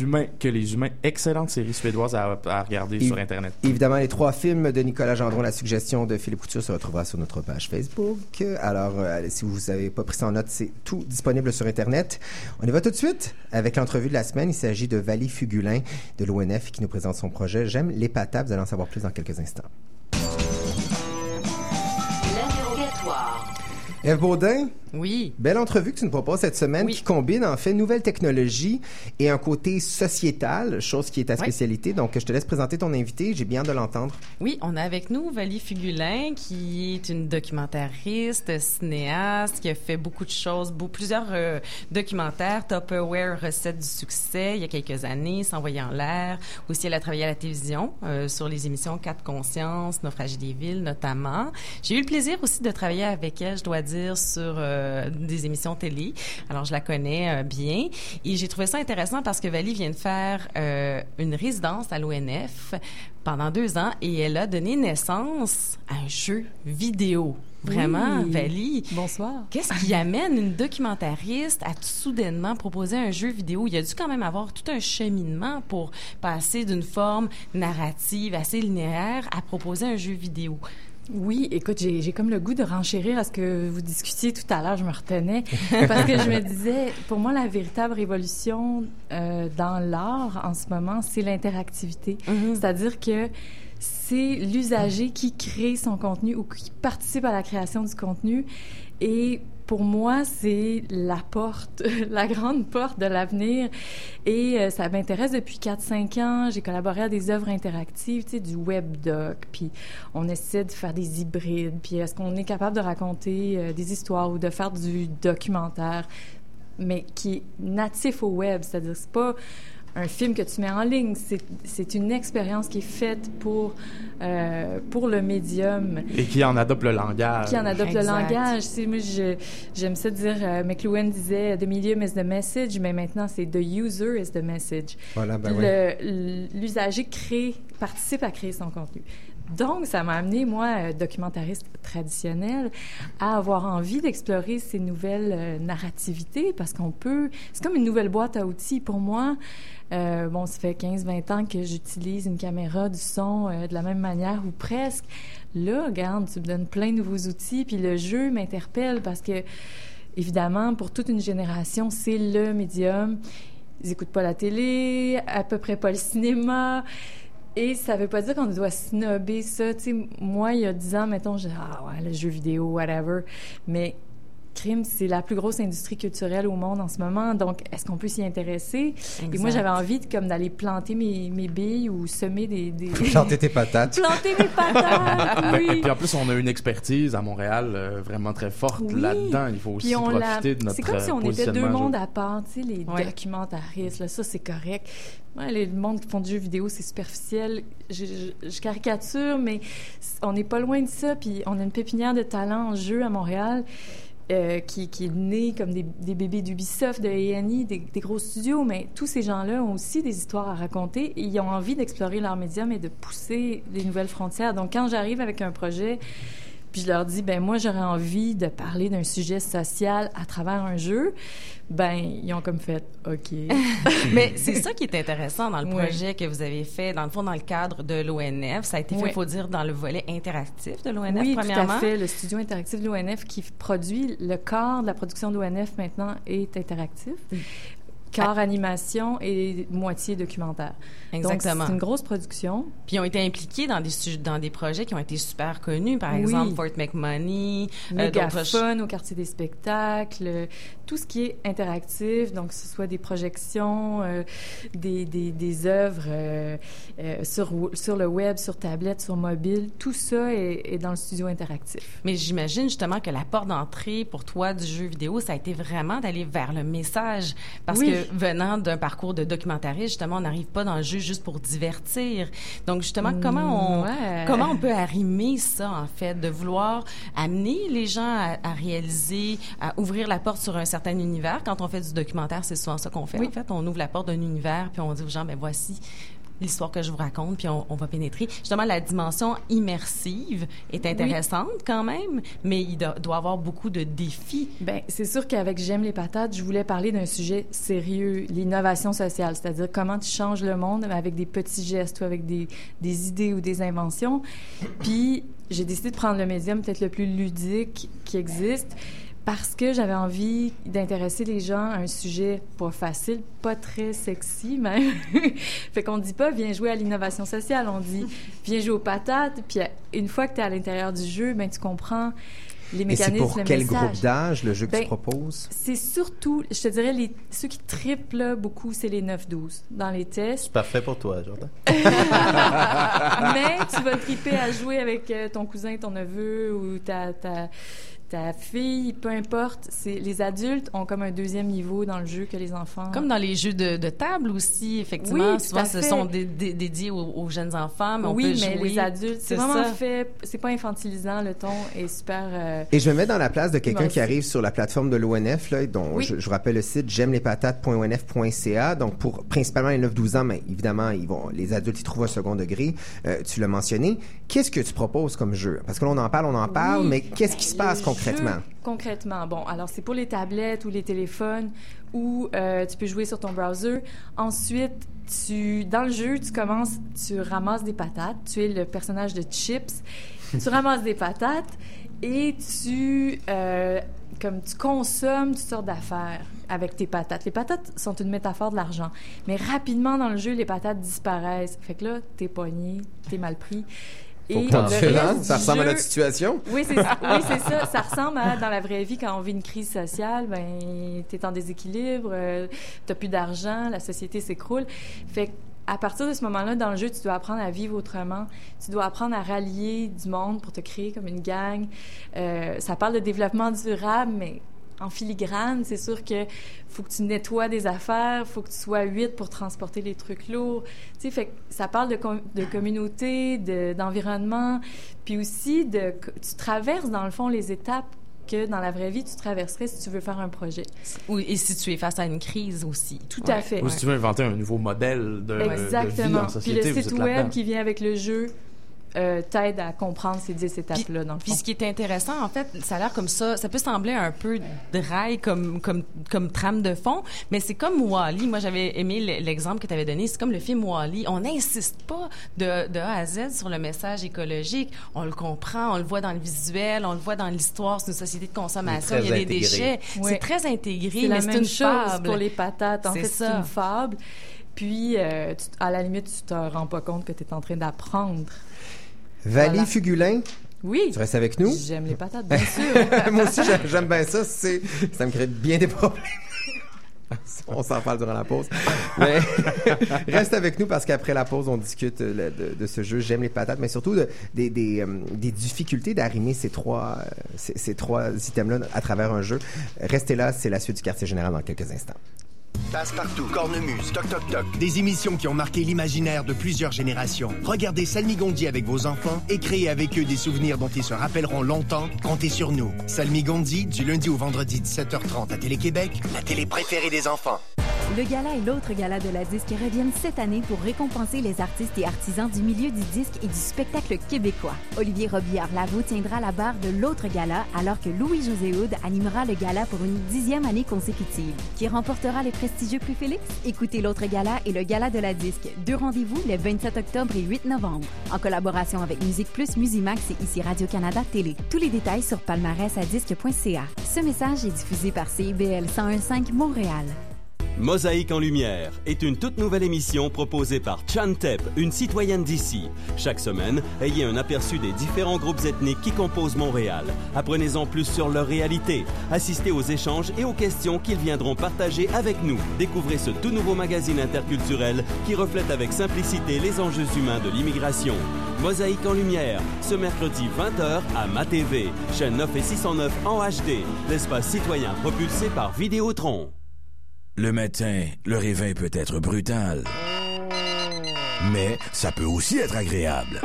humains que les humains. Excellente série suédoise à, à regarder Et- sur Internet. Évidemment, les trois films de Nicolas Gendron, la suggestion de Philippe Couture se retrouvera sur notre page Facebook. Alors, euh, si vous n'avez pas pris ça en note, c'est tout disponible sur Internet. On y va tout de suite avec l'entrevue de la semaine. Il s'agit de Valie Fugulin de l'ONF qui nous présente son projet J'aime les patates. Vous allez en savoir plus dans quelques instants. L'interrogatoire. Eve Baudin, Oui. belle entrevue que tu nous proposes cette semaine Oui. qui combine en fait nouvelles technologies et un côté sociétal, chose qui est ta spécialité. Donc, je te laisse présenter ton invité. J'ai bien hâte de l'entendre. Oui, on a avec nous Valie Fugulin, qui est une documentariste, cinéaste, qui a fait beaucoup de choses, plusieurs euh, documentaires, Tupperware, Recettes du succès, il y a quelques années, S'envoyer en l'air. Aussi, elle a travaillé à la télévision, euh, sur les émissions Quatre Consciences, Naufragie des villes, notamment. J'ai eu le plaisir aussi de travailler avec elle, je dois dire, sur euh, des émissions télé. Alors, je la connais euh, bien. Et j'ai trouvé ça intéressant parce que Valie vient de faire euh, une résidence à l'ONF pendant deux ans et elle a donné naissance à un jeu vidéo. Vraiment, Oui. Valie. Bonsoir. Qu'est-ce qui amène une documentariste à tout soudainement proposer un jeu vidéo? Il y a dû quand même avoir tout un cheminement pour passer d'une forme narrative assez linéaire à proposer un jeu vidéo. Oui, écoute, j'ai comme le goût de renchérir à ce que vous discutiez tout à l'heure. Je me retenais parce que je me disais, pour moi, la véritable révolution euh, dans l'art en ce moment, c'est l'interactivité. C'est-à-dire que c'est l'usager qui crée son contenu ou qui participe à la création du contenu. Et pour moi, c'est la porte, [laughs] la grande porte de l'avenir. Et euh, ça m'intéresse depuis 4-5 ans. J'ai collaboré à des œuvres interactives, tu sais, du webdoc, puis on essaie de faire des hybrides, puis est-ce qu'on est capable de raconter euh, des histoires ou de faire du documentaire, mais qui est natif au web, c'est-à-dire c'est pas un film que tu mets en ligne, c'est une expérience qui est faite pour, euh, pour le médium Et qui en adopte le langage. qui en adopte le langage. C'est moi, je- j'aime ça dire. euh, McLuhan disait "The medium is the message", mais maintenant c'est "the user is the message". Voilà, ben oui. L'usager crée, participe à créer son contenu. Donc, ça m'a amené, moi, euh, documentariste traditionnel, à avoir envie d'explorer ces nouvelles euh, narrativités parce qu'on peut. C'est comme une nouvelle boîte à outils. Pour moi, euh, bon, ça fait 15-20 ans que j'utilise une caméra, du son euh, de la même manière ou presque. Là, regarde, tu me donnes plein de nouveaux outils, puis le jeu m'interpelle parce que, évidemment, pour toute une génération, c'est le médium. Ils n'écoutent pas la télé, à peu près pas le cinéma. Et ça veut pas dire qu'on doit snobber ça. Tu moi, il y a 10 ans, mettons, dis, ah ouais, le jeu vidéo, whatever. Mais crime, c'est la plus grosse industrie culturelle au monde en ce moment. Donc, est-ce qu'on peut s'y intéresser? Et moi, j'avais envie de, comme d'aller planter mes, mes billes ou semer des... des... [laughs] Planter tes patates. planter mes patates, [laughs] Ben, oui! Puis en plus, on a une expertise à Montréal euh, vraiment très forte Oui. là-dedans. Il faut aussi Puis on l'a- profiter de notre C'est comme si on était deux mondes à part, tu sais, les Ouais. documentaristes, là, ça c'est correct. Ouais, les- le monde qui font du jeu vidéo, c'est superficiel. Je, je- je caricature, mais on n'est pas loin de ça. Puis on a une pépinière de talent en jeu à Montréal. Euh, qui, qui est né comme des, bébés d'Ubisoft, de A&E, des, des gros studios, mais tous ces gens-là ont aussi des histoires à raconter et ils ont envie d'explorer leur médium et de pousser les nouvelles frontières. Donc, quand j'arrive avec un projet, puis je leur dis, ben moi, j'aurais envie de parler d'un sujet social à travers un jeu, ben ils ont comme fait, OK. [laughs] Mais [laughs] c'est ça qui est intéressant dans le projet que vous avez fait, dans le fond, dans le cadre de l'ONF. Ça a été fait, il faut dire, dans le volet interactif de l'ONF, oui, tout premièrement. à fait. Le studio interactif de l'ONF qui produit le corps de la production de l'ONF maintenant est interactif. Quart animation et moitié documentaire. Exactement. Donc, c'est une grosse production. Puis ils ont été impliqués dans des, dans des projets qui ont été super connus, par Oui. exemple Fort McMoney, euh, Mégaphone au quartier des spectacles, euh, tout ce qui est interactif, donc que ce soit des projections, euh, des, des, des œuvres euh, sur, sur le web, sur tablette, sur mobile, tout ça est, est dans le studio interactif. Mais j'imagine justement que la porte d'entrée pour toi du jeu vidéo, ça a été vraiment d'aller vers le message. Parce Oui. que venant d'un parcours de documentariste, justement, on n'arrive pas dans le jeu juste pour divertir. Donc, justement, comment on, Mm, ouais. comment on peut arrimer ça, en fait, de vouloir amener les gens à, à réaliser, à ouvrir la porte sur un certain univers? Quand on fait du documentaire, c'est souvent ça qu'on fait. Oui. En fait, on ouvre la porte d'un univers, puis on dit aux gens, ben voici l'histoire que je vous raconte, puis on, on va pénétrer. Justement, la dimension immersive est intéressante quand même, mais il do- doit avoir beaucoup de défis. Ben, c'est sûr qu'avec J'aime les patates, je voulais parler d'un sujet sérieux, l'innovation sociale, c'est-à-dire comment tu changes le monde avec des petits gestes ou avec des, des idées ou des inventions. Puis, j'ai décidé de prendre le médium peut-être le plus ludique qui existe parce que j'avais envie d'intéresser les gens à un sujet pas facile, pas très sexy même. [laughs] fait qu'on dit pas viens jouer à l'innovation sociale, on dit [laughs] viens jouer aux patates. Puis une fois que tu es à l'intérieur du jeu, ben tu comprends les Et c'est mécanismes, pour le quel message. groupe d'âge le jeu que tu Ben, proposes? C'est surtout, je te dirais, les, ceux qui triplent là, beaucoup, c'est les 9-12 dans les tests. C'est parfait pour toi, Jordan. [laughs] Mais tu vas triper à jouer avec euh, ton cousin, ton neveu ou ta, ta, ta fille, peu importe. C'est, les adultes ont comme un deuxième niveau dans le jeu que les enfants. Comme dans les jeux de, de table aussi, effectivement. Oui, Souvent, ce sont dé- dé- dédiés aux, aux jeunes enfants, mais on oui, peut mais jouer. les adultes, c'est vraiment ça. fait. C'est pas infantilisant, le ton est super. euh, Et je me mets dans la place de quelqu'un qui arrive sur la plateforme de l'ONF, là, dont Oui. je, je vous rappelle le site j'aime les patates.onf.ca. Donc pour principalement les 9-12 ans, mais évidemment, ils vont, les adultes ils trouvent un second degré. Euh, tu l'as mentionné. Qu'est-ce que tu proposes comme jeu? Parce que là, on en parle, on en parle, Oui. mais qu'est-ce qui se passe Le concrètement concrètement, bon, alors c'est pour les tablettes ou les téléphones où euh, tu peux jouer sur ton browser. Ensuite, tu, dans le jeu, tu commences, tu ramasses des patates. Tu es le personnage de Chips. tu ramasses des patates et tu, euh, comme tu consommes toutes sortes d'affaires avec tes patates. Les patates sont une métaphore de l'argent. Mais rapidement dans le jeu, les patates disparaissent. Fait que là, t'es pogné, t'es mal pris. Et ça, reste Ça du ressemble à notre situation. [laughs] oui, c'est oui, ça. Ça [laughs] ressemble à dans la vraie vie quand on vit une crise sociale, ben t'es en déséquilibre, euh, t'as plus d'argent, la société s'écroule. Fait que à partir de ce moment-là, dans le jeu, tu dois apprendre à vivre autrement. Tu dois apprendre à rallier du monde pour te créer comme une gang. Euh, ça parle de développement durable, mais en filigrane, c'est sûr que faut que tu nettoies des affaires, faut que tu sois huit pour transporter les trucs lourds. Tu sais, fait que ça parle de, com- de communauté, de- d'environnement, puis aussi de tu traverses dans le fond les étapes que dans la vraie vie tu traverserais si tu veux faire un projet. Oui, et si tu es face à une crise aussi. Tout Ouais. à fait. Ou si tu veux inventer un nouveau modèle de, de vie Exactement. en Puis société, le vous site web qui vient avec le jeu euh, t'aide à comprendre ces dix étapes-là, dans le Puis ce qui est intéressant, en fait, ça a l'air comme ça, ça peut sembler un peu dry comme, comme, comme trame de fond, mais c'est comme Wally. Moi, j'avais aimé l'exemple que tu avais donné. C'est comme le film Wally. On n'insiste pas de, de A à Z sur le message écologique. On le comprend, on le voit dans le visuel, on le voit dans l'histoire. C'est une société de consommation. Il y a des déchets. C'est très intégré, C'est mais la c'est même une chose fable. pour les patates. En C'est fait, c'est ça. une fable. Puis, euh, tu- à la limite, tu te rends pas compte que tu es en train d'apprendre. Valie Voilà. Fugulin, Oui. tu restes avec nous? J'aime les patates, bien sûr. [laughs] Moi aussi, j'aime- bien ça. Ça me crée bien des problèmes. [laughs] On s'en parle durant la pause. Mais [laughs] reste avec nous parce qu'après la pause, on discute euh, de, de ce jeu J'aime les patates, mais surtout de- des, des, euh, des difficultés d'arrimer ces trois, euh, ces, ces trois items-là à travers un jeu. Restez là, c'est la suite du quartier général dans quelques instants. Passe-partout, cornemuse, toc toc toc. Des émissions qui ont marqué l'imaginaire de plusieurs générations. Regardez Salmigondi avec vos enfants et créez avec eux des souvenirs dont ils se rappelleront longtemps. Comptez sur nous. Salmigondi, du lundi au vendredi 17h30 à Télé-Québec, la télé préférée des enfants. Le gala et l'autre gala de la disque reviennent cette année pour récompenser les artistes et artisans du milieu du disque et du spectacle québécois. Olivier Robillard-Lavaux tiendra la barre de l'autre gala alors que Louis-José Houd animera le gala pour une dixième année consécutive. Qui remportera les prestigieux prix Félix? Écoutez l'autre gala et le gala de la disque. Deux rendez-vous les 27 octobre et 8 novembre. En collaboration avec Musique Plus, Musimax et ici Radio-Canada Télé. Tous les détails sur palmarèsadisque.ca. Ce message est diffusé par CIBL 101.5 Montréal. Mosaïque en lumière est une toute nouvelle émission proposée par Chantep, une citoyenne d'ici. Chaque semaine, ayez un aperçu des différents groupes ethniques qui composent Montréal. Apprenez-en plus sur leur réalité. Assistez aux échanges et aux questions qu'ils viendront partager avec nous. Découvrez ce tout nouveau magazine interculturel qui reflète avec simplicité les enjeux humains de l'immigration. Mosaïque en lumière, ce mercredi 20h à MaTV, chaîne 9 et 609 en HD, l'espace citoyen propulsé par Vidéotron. Le matin, le réveil peut être brutal. Mais ça peut aussi être agréable.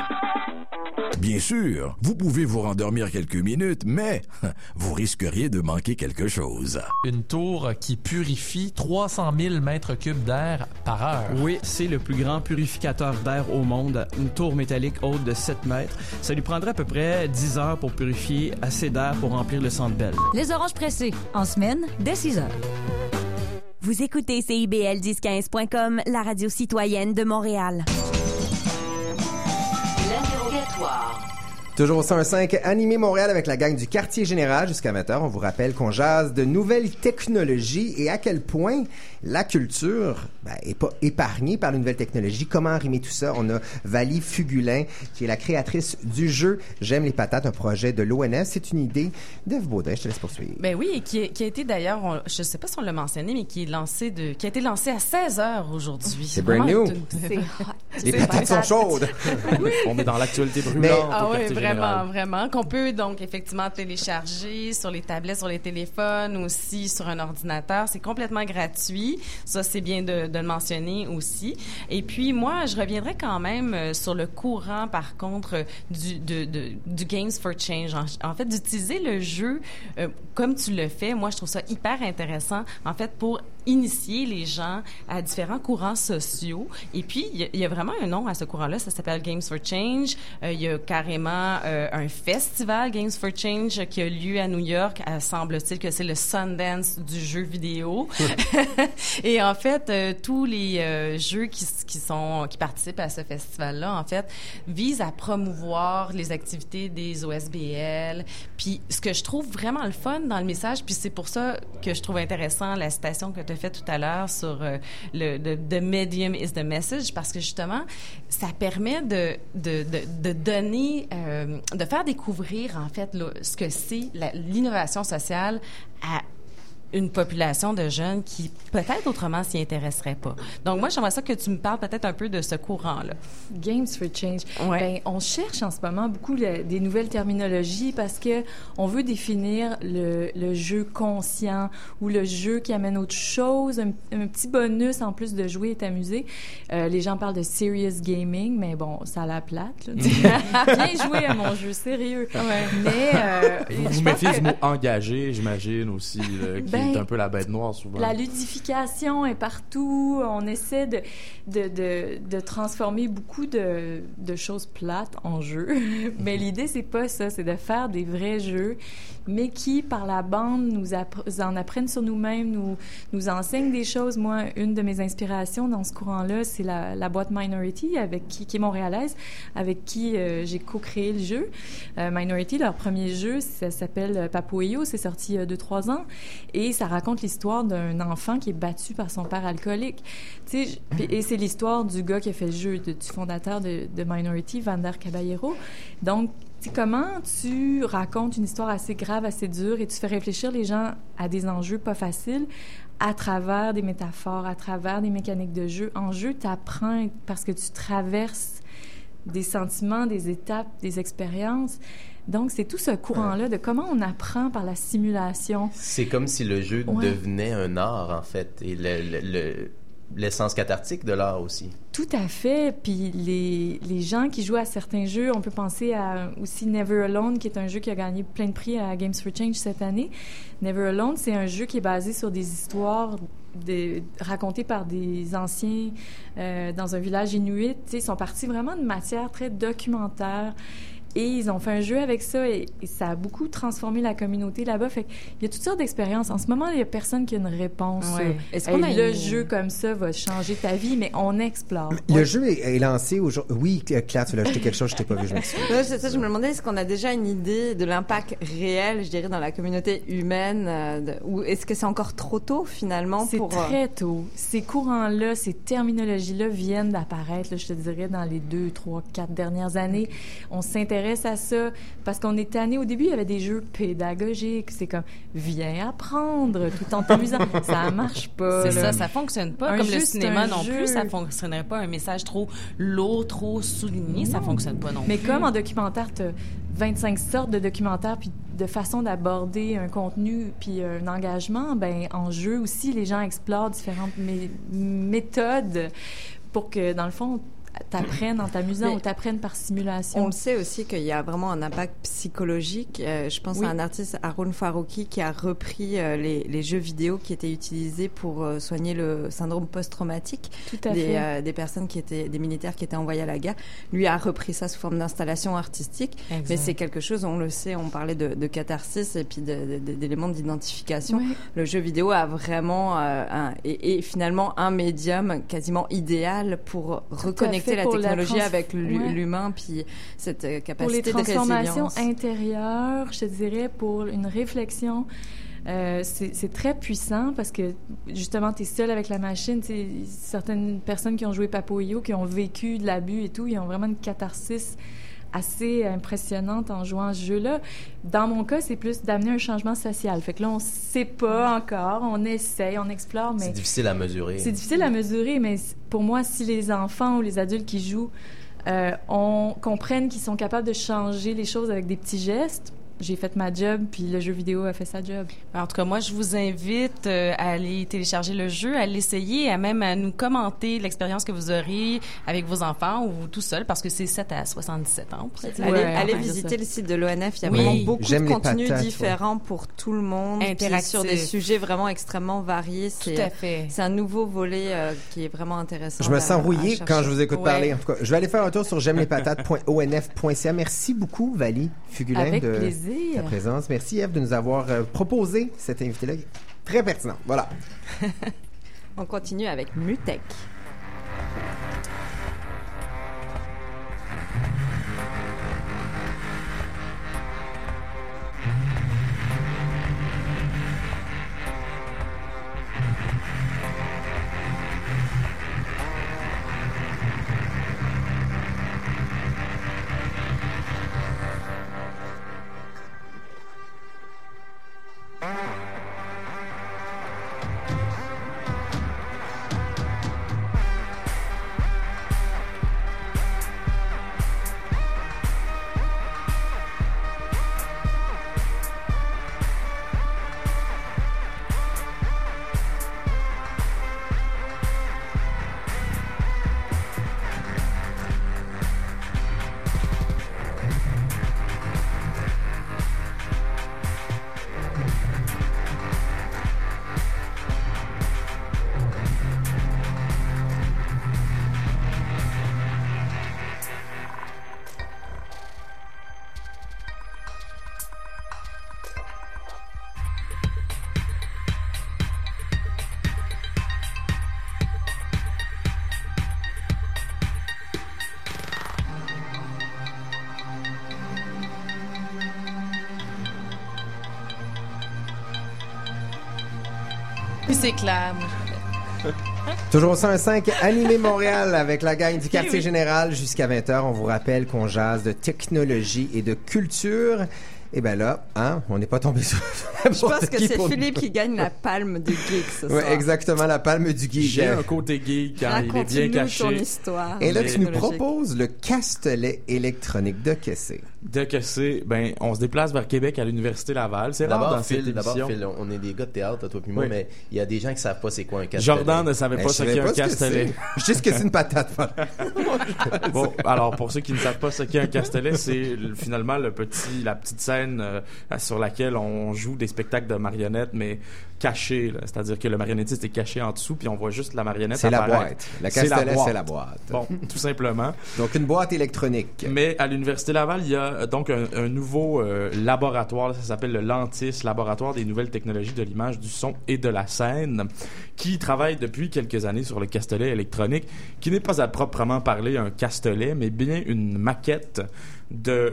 Bien sûr, vous pouvez vous rendormir quelques minutes, mais [laughs] vous risqueriez de manquer quelque chose. Une tour qui purifie 300 000 mètres cubes d'air par heure. Oui, c'est le plus grand purificateur d'air au monde. Une tour métallique haute de 7 mètres. Ça lui prendrait à peu près 10 heures pour purifier assez d'air pour remplir le centre Bell. Les oranges pressées, en semaine, dès 6 heures. Vous écoutez CIBL 1015.com, la radio citoyenne de Montréal. Toujours au 105, animé Montréal avec la gang du quartier général jusqu'à 20h. On vous rappelle qu'on jase de nouvelles technologies et à quel point la culture ben, est pas épargnée par les nouvelles technologies. Comment arrimer tout ça? On a Vali Fugulin, qui est la créatrice du jeu J'aime les patates, un projet de l'ONF. C'est une idée d'Eve Baudin. Je te laisse poursuivre. Ben oui, et qui, est- qui a été d'ailleurs, on- je sais pas si on l'a mentionné, mais qui est lancé de, qui a été lancé à 16 heures aujourd'hui. C'est brand new. une- C'est [laughs] hot. Les C'est patates sont chaudes. [laughs] On est dans l'actualité brûlante Mais- Ah vraiment, vraiment. Qu'on peut donc effectivement télécharger sur les tablettes, sur les téléphones, aussi sur un ordinateur. C'est complètement gratuit. Ça, c'est bien de, le mentionner aussi. Et puis, moi, je reviendrai quand même euh, sur le courant, par contre, du, du Games for Change. En, en fait, d'utiliser le jeu euh, comme tu le fais, moi, je trouve ça hyper intéressant, en fait, pour initier les gens à différents courants sociaux. Et puis, il y, a- vraiment un nom à ce courant-là, ça s'appelle Games for Change. Euh, il y a carrément euh, un festival Games for Change qui a lieu à New York. Euh, semble-t-il que c'est le Sundance du jeu vidéo. [laughs] Et en fait, tous les jeux qui sont qui participent à ce festival-là, en fait, visent à promouvoir les activités des OSBL. Puis, ce que je trouve vraiment le fun dans le message, puis c'est pour ça que je trouve intéressant la citation que tu as faite tout à l'heure sur euh, le the, medium is the message, parce que justement, ça permet de de, de, donner, euh, de faire découvrir en fait ce que c'est l'innovation sociale à une population de jeunes qui peut-être autrement s'y intéresseraient pas. Donc moi, j'aimerais ça que tu me parles peut-être un peu de ce courant-là. Games for Change. Ouais. Ben, on cherche en ce moment beaucoup le- des nouvelles terminologies parce que on veut définir le, le jeu conscient ou le jeu qui amène autre chose, un, un petit bonus en plus de jouer et t'amuser. Euh, les gens parlent de serious gaming, mais bon, ça a la plate. là. [laughs] Bien joué à mon jeu, sérieux. Mais euh, Vous vous méfiez que- du mot engagé, j'imagine aussi, là, [laughs] qui Ben, est un peu la bête noire souvent. La ludification est partout. On essaie de, de, de, de transformer beaucoup de, de choses plates en jeux. [laughs] mais l'idée, c'est pas ça. C'est de faire des vrais jeux, mais qui, par la bande, nous appre- en apprennent sur nous-mêmes, nous, nous enseignent des choses. Moi, une de mes inspirations dans ce courant-là, c'est la, la boîte Minority, avec qui, qui est montréalaise, avec qui euh, j'ai co-créé le jeu. Euh, Minority, leur premier jeu, ça s'appelle Papoyo. C'est sorti il y a 2-3 ans. Et ça raconte l'histoire d'un enfant qui est battu par son père alcoolique. Tu et c'est l'histoire du gars qui a fait le jeu, du fondateur de, de Minority, Vander Caballero. Donc, tu comment tu racontes une histoire assez grave, assez dure, et tu fais réfléchir les gens à des enjeux pas faciles à travers des métaphores, à travers des mécaniques de jeu. En jeu, tu apprends parce que tu traverses des sentiments, des étapes, des expériences. Donc, c'est tout ce courant-là de comment on apprend par la simulation. C'est comme si le jeu Ouais. devenait un art, en fait, et le- le- le- l'essence cathartique de l'art aussi. Tout à fait. Puis les, les gens qui jouent à certains jeux, on peut penser à aussi Never Alone, qui est un jeu qui a gagné plein de prix à Games for Change cette année. Never Alone, c'est un jeu qui est basé sur des histoires des, racontés par des anciens euh, dans un village inuit. Ils sont partis vraiment de matière très documentaire. Et ils ont fait un jeu avec ça et, et ça a beaucoup transformé la communauté là-bas. Fait il y a toutes sortes d'expériences. En ce moment, il n'y a personne qui a une réponse. Ouais. euh, Est-ce Hey, qu'on a le une- jeu comme ça va changer ta vie, mais on explore. Le jeu est, est lancé aujourd'hui. Oui, Claire, tu l'as acheté quelque chose, je t'ai pas vu, je [laughs] c'est ça, je me demandais, est-ce qu'on a déjà une idée de l'impact réel, je dirais, dans la communauté humaine, euh, de- ou est-ce que c'est encore trop tôt finalement C'est pour... euh, très tôt. Ces courants-là, ces terminologies-là viennent d'apparaître, je te dirais, dans les deux, trois, quatre dernières années. On s'intéresse à ça parce qu'on est tanné. Au début, il y avait des jeux pédagogiques. C'est comme, viens apprendre tout en t'amusant. [laughs] ça marche pas. C'est ça, ça fonctionne pas. Un Comme le cinéma non jeu. plus, ça fonctionnerait pas. Un message trop lourd, trop souligné, ça fonctionne pas non Mais plus. comme en documentaire, tu 25 sortes de documentaires, puis de façon d'aborder un contenu, puis un engagement, ben en jeu aussi, les gens explorent différentes mé- méthodes pour que, dans le fond, t'apprennes en t'amusant ou t'apprennes par simulation. On le sait aussi qu'il y a vraiment un impact psychologique. Euh, je pense Oui. à un artiste, Haroun Farouki, qui a repris euh, les, les jeux vidéo qui étaient utilisés pour euh, soigner le syndrome post-traumatique des, personnes qui étaient, des militaires qui étaient envoyés à la guerre. Lui a repris ça sous forme d'installation artistique. Exact. Mais c'est quelque chose, on le sait, on parlait de, de catharsis et puis d'éléments d'identification. Le jeu vidéo a vraiment un, et, et finalement un médium quasiment idéal pour reconnecter fait, la technologie avec Ouais. l'humain puis cette euh, pour les capacité de transformations intérieures, je te dirais, pour une réflexion, euh, c'est très puissant parce que justement, tu es seul avec la machine. Certaines personnes qui ont joué Papoyo, qui ont vécu de l'abus et tout, ils ont vraiment une catharsis assez impressionnante en jouant à ce jeu-là. Dans mon cas, c'est plus d'amener un changement social. Fait que là, on sait pas encore, on essaye, on explore, mais C'est difficile à mesurer. c'est difficile à mesurer, mais pour moi, si les enfants ou les adultes qui jouent euh, on comprennent qu'ils sont capables de changer les choses avec des petits gestes, j'ai fait ma job, puis le jeu vidéo a fait sa job. En tout cas, moi, je vous invite euh, à aller télécharger le jeu, à l'essayer, à même à nous commenter l'expérience que vous aurez avec vos enfants ou tout seul, parce que c'est 7 à 77 ans. pour cette Allez, visiter le site de l'ONF. Il y a Oui. vraiment beaucoup J'aime de contenus patates, ouais. différents pour tout le monde, Interactif. sur des sujets vraiment extrêmement variés. Tout C'est à fait. c'est un nouveau volet euh, qui est vraiment intéressant. Je me sens rouillé quand je vous écoute Ouais. parler. En tout cas, je vais aller faire un tour sur j'aime les patates.onf.ca. Merci beaucoup, Valie Fugulin, Avec de plaisir. Ta présence. Merci, Eve, de nous avoir euh, proposé cet invité-là. Très pertinent. Voilà. [laughs] On continue avec Mutech. C'est clair. moi. Toujours au 105 Animé Montréal avec la gang du quartier général jusqu'à 20h. On vous rappelle qu'on jase de technologie et de culture. Et ben là, hein, on n'est pas tombé sur Je pense que c'est Philippe qui gagne la palme du geek ce Ouais, soir. exactement, la palme du geek. J'ai un côté geek, hein, il est bien caché. ton histoire. Et là, tu nous proposes le castelet électronique de Kessé. Dès que c'est, ben, on se déplace vers Québec à l'Université Laval. C'est rare dans D'abord, cette Phil, émission. Phil, on est des gars de théâtre, toi puis moi, Oui. mais il y a des gens qui savent pas c'est quoi un castelet. Jordan ne savait Ben, pas ce qu'est un castelet. Je sais ce que c'est une patate. voilà. [laughs] Bon, alors pour ceux qui ne savent pas ce qu'est un castelet, c'est le- finalement le petit, la petite scène euh, sur laquelle on joue des spectacles de marionnettes, mais cachés. C'est-à-dire que le marionnettiste est caché en dessous, puis on voit juste la marionnette C'est la apparaître. boîte. La C'est castelet, c'est la boîte. Bon, tout simplement. Donc, une boîte électronique. Mais à l'Université Laval, il y a euh, donc un, nouveau euh, laboratoire, ça s'appelle le Lantis, Laboratoire des nouvelles technologies de l'image, du son et de la scène, qui travaille depuis quelques années sur le castelet électronique, qui n'est pas à proprement parler un castelet, mais bien une maquette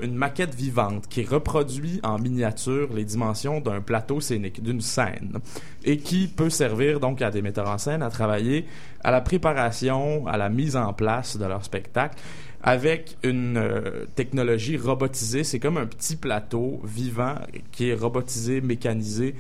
une maquette vivante qui reproduit en miniature les dimensions d'un plateau scénique, d'une scène, et qui peut servir donc à des metteurs en scène à travailler à la préparation, à la mise en place de leur spectacle avec une euh, technologie robotisée. C'est comme un petit plateau vivant qui est robotisé, mécanisé,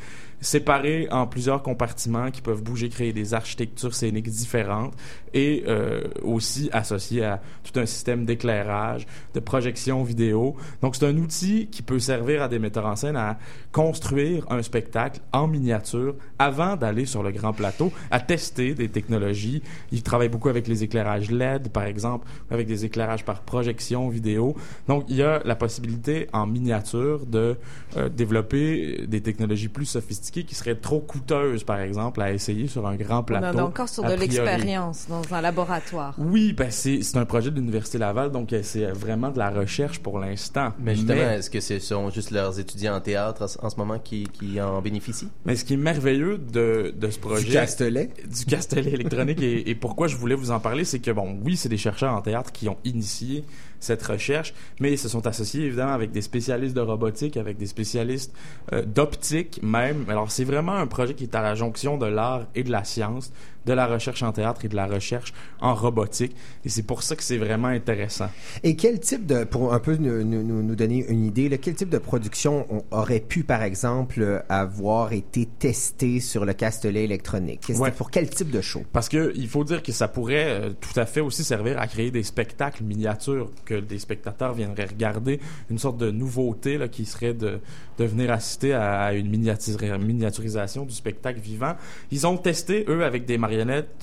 séparé en plusieurs compartiments qui peuvent bouger, créer des architectures scéniques différentes et euh, aussi associé à tout un système d'éclairage, de projection vidéo. Donc c'est un outil qui peut servir à des metteurs en scène à construire un spectacle en miniature avant d'aller sur le grand plateau, à tester des technologies. Ils travaillent beaucoup avec les éclairages LED, par exemple, avec des éclairages par projection vidéo. Donc il y a la possibilité en miniature de euh, développer des technologies plus sophistiquées qui seraient trop coûteuses, par exemple, à essayer sur un grand On plateau. est encore sur de l'expérience dans un laboratoire. Oui, ben c'est c'est un projet de l'Université Laval, donc euh, c'est vraiment de la recherche pour l'instant. Mais justement, est-ce que ce sont juste leurs étudiants en théâtre en, en ce moment qui, qui en bénéficient? Mais ce qui est merveilleux de, de ce projet... castelet? Du castelet électronique, et, et pourquoi je voulais vous en parler, c'est que, bon, oui, c'est des chercheurs en théâtre qui ont initié cette recherche, mais ils se sont associés évidemment avec des spécialistes de robotique, avec des spécialistes euh, d'optique même. Alors c'est vraiment un projet qui est à la jonction de l'art et de la science, de la recherche en théâtre et de la recherche en robotique, et c'est pour ça que c'est vraiment intéressant. Et quel type de, pour un peu nous, nous- donner une idée, là, quel type de production on aurait pu, par exemple, euh, avoir été testé sur le castelet électronique? Ouais. Pour quel type de show? Parce que il faut dire que ça pourrait euh, tout à fait aussi servir à créer des spectacles miniatures que des spectateurs viendraient regarder, une sorte de nouveauté là, qui serait de, de venir assister à, à une miniaturisation du spectacle vivant. Ils ont testé eux avec des marionnettes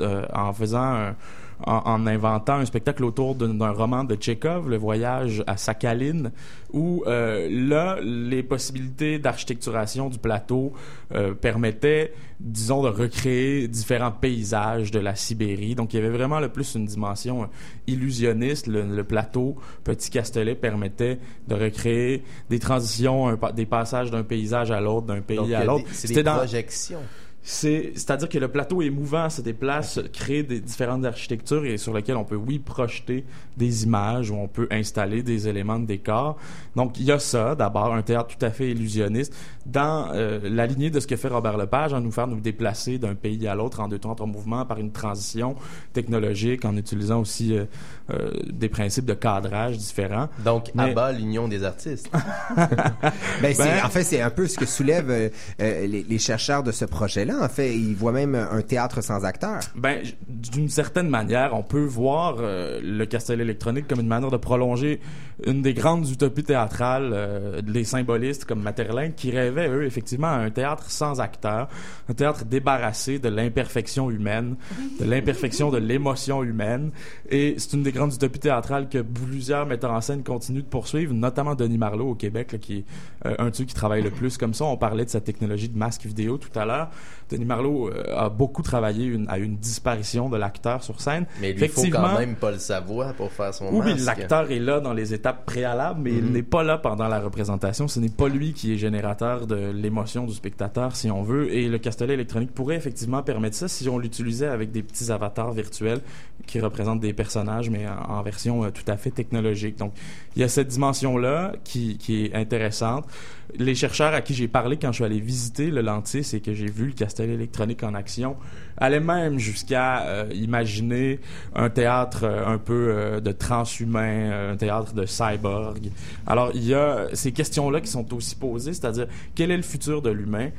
euh, en faisant un- en, en inventant un spectacle autour d'un roman de Tchekhov, Le voyage à Sakhaline, où euh, là, les possibilités d'architecturation du plateau euh, permettaient, disons, de recréer différents paysages de la Sibérie. Donc, il y avait vraiment le plus une dimension euh, illusionniste. Le, le plateau Petit Castelet permettait de recréer des transitions, un des passages d'un paysage à l'autre, d'un pays Donc, à l'autre. c'est C'était des dans- projections. C'est, c'est-à-dire que le plateau est mouvant, se déplace, crée des différentes architectures et sur lesquelles on peut, oui, projeter des images ou on peut installer des éléments de décor. Donc, il y a ça, d'abord, un théâtre tout à fait illusionniste, dans euh, la lignée de ce que fait Robert Lepage, en nous faire nous déplacer d'un pays à l'autre en deux temps, trois mouvements par une transition technologique, en utilisant aussi euh, euh, des principes de cadrage différents. Donc, Mais- à bas l'Union des artistes. [laughs] Ben, Ben- en fait, c'est un peu ce que soulèvent euh, euh, les, les chercheurs de ce projet-là. En fait, ils voient même un théâtre sans acteurs. Ben, d'une certaine manière, on peut voir euh, le castelet électronique comme une manière de prolonger une des grandes utopies théâtrales euh, des symbolistes comme Materlin qui rêvaient, eux, effectivement, à un théâtre sans acteurs, un théâtre débarrassé de l'imperfection humaine, de l'imperfection de l'émotion humaine. Et c'est une des grandes utopies théâtrales que plusieurs metteurs en scène continuent de poursuivre, notamment Denis Marlowe au Québec, là, qui est euh, un de ceux qui travaille le plus comme ça. On parlait de sa technologie de masque vidéo tout à l'heure. Denis Marlowe euh, a beaucoup travaillé une- à une disparition de l'acteur sur scène. Mais lui, il faut quand même Paul Savoie pour faire son oui, masque. l'acteur est là dans les étapes préalables, mais il Mhm. n'est pas là pendant la représentation. Ce n'est pas lui qui est générateur de l'émotion du spectateur, si on veut. Et le castelet électronique pourrait effectivement permettre ça si on l'utilisait avec des petits avatars virtuels qui représentent des personnages, mais en, version euh, tout à fait technologique. Donc, il y a cette dimension-là qui, est intéressante. Les chercheurs à qui j'ai parlé quand je suis allé visiter le Lantis et que j'ai vu le castelet électronique en action allaient même jusqu'à euh, imaginer un théâtre euh, un peu de transhumain, un théâtre de cyborg. Alors, il y a ces questions-là qui sont aussi posées, c'est-à-dire quel est le futur de l'humain?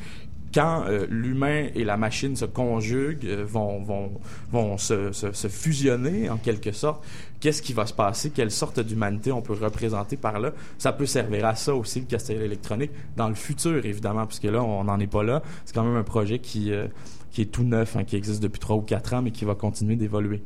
Quand euh, l'humain et la machine se conjuguent, euh, vont, vont, vont se, se, se fusionner en quelque sorte, qu'est-ce qui va se passer? Quelle sorte d'humanité on peut représenter par là? Ça peut servir à ça aussi, le castellet électronique, dans le futur, évidemment, puisque là, on n'en est pas là. C'est quand même un projet qui, euh, qui est tout neuf, hein, qui existe depuis trois ou quatre ans, mais qui va continuer d'évoluer.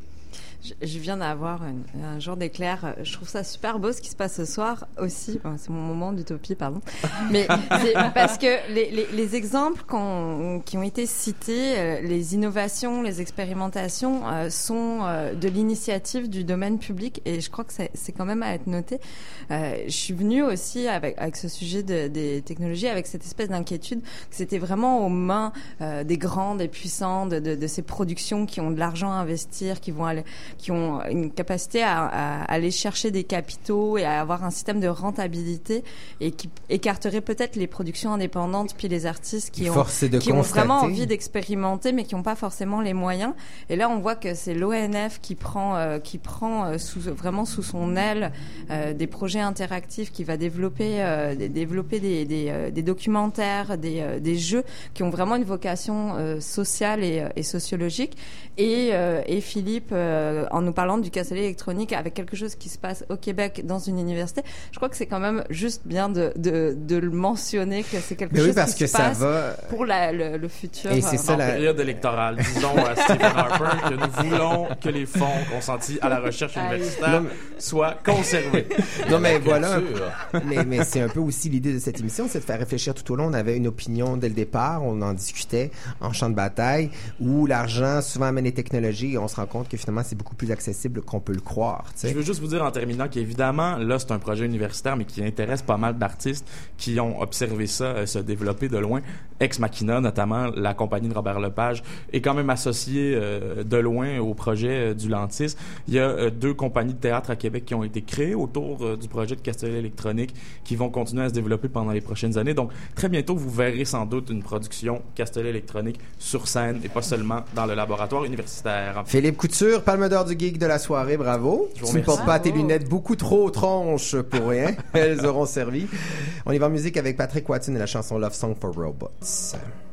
Je, je viens d'avoir un jour d'éclair. Je trouve ça super beau ce qui se passe ce soir aussi. C'est mon moment d'utopie, pardon. [laughs] Mais c'est parce que les, les, les exemples qu'on- qui ont été cités, euh, les innovations, les expérimentations, euh, sont euh, de l'initiative du domaine public et je crois que c'est c'est quand même à être noté. Euh, je suis venue aussi avec, avec ce sujet de- des technologies, avec cette espèce d'inquiétude que c'était vraiment aux mains euh, des grands, des puissants, de, de, de ces productions qui ont de l'argent à investir, qui vont aller, qui ont une capacité à, à aller chercher des capitaux et à avoir un système de rentabilité et qui écarterait peut-être les productions indépendantes puis les artistes qui ont, qui ont vraiment envie d'expérimenter mais qui n'ont pas forcément les moyens. Et là, on voit que c'est l'ONF qui prend, euh, qui prend euh, sous, vraiment sous son aile euh, des projets interactifs, qui va développer, euh, des- développer des, des, des documentaires, des, euh, des jeux qui ont vraiment une vocation euh, sociale et, et sociologique. Et, euh, et Philippe, euh, en nous parlant du castellet électronique, avec quelque chose qui se passe au Québec dans une université, je crois que c'est quand même juste bien de, de, de le mentionner que c'est quelque Mais oui, chose parce qui que se ça passe va- pour la, le, le futur. Et c'est euh, ça, en la- période électorale, disons à Stephen Harper que nous voulons que les fonds consentis à la recherche universitaire Non, soient conservés. Non, mais voilà. Mais mais c'est un peu aussi l'idée de cette émission, c'est de faire réfléchir tout au long. On avait une opinion dès le départ, on en discutait en champ de bataille, où l'argent souvent amène les technologies et on se rend compte que finalement c'est beaucoup plus accessible qu'on peut le croire. Je veux juste vous dire en terminant qu'évidemment, là, c'est un projet universitaire, mais qui intéresse pas mal d'artistes qui ont observé ça euh, se développer de loin. Ex Machina, notamment, la compagnie de Robert Lepage, est quand même associée euh, de loin au projet euh, du Lantis. Il y a euh, deux compagnies de théâtre à Québec qui ont été créées autour euh, du projet de Castellet électronique qui vont continuer à se développer pendant les prochaines années. Donc, très bientôt, vous verrez sans doute une production Castellet électronique sur scène et pas seulement dans le laboratoire universitaire. Philippe Couture, palme d'or du geek de la soirée, bravo. Je vous Tu ne remercie. portes pas tes lunettes beaucoup trop tronches pour rien. [laughs] Elles auront servi. On y va en musique avec Patrick Watson et la chanson Love Song for Robots. So.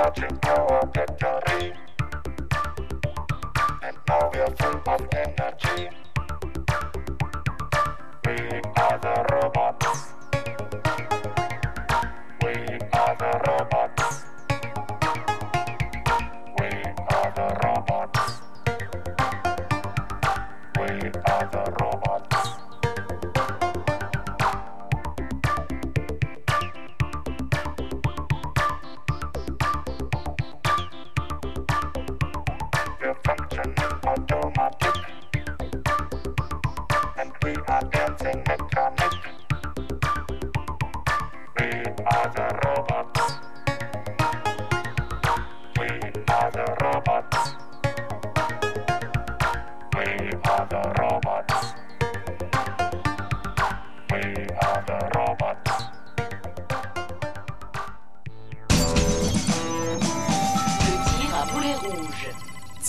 Martin Power Batterie.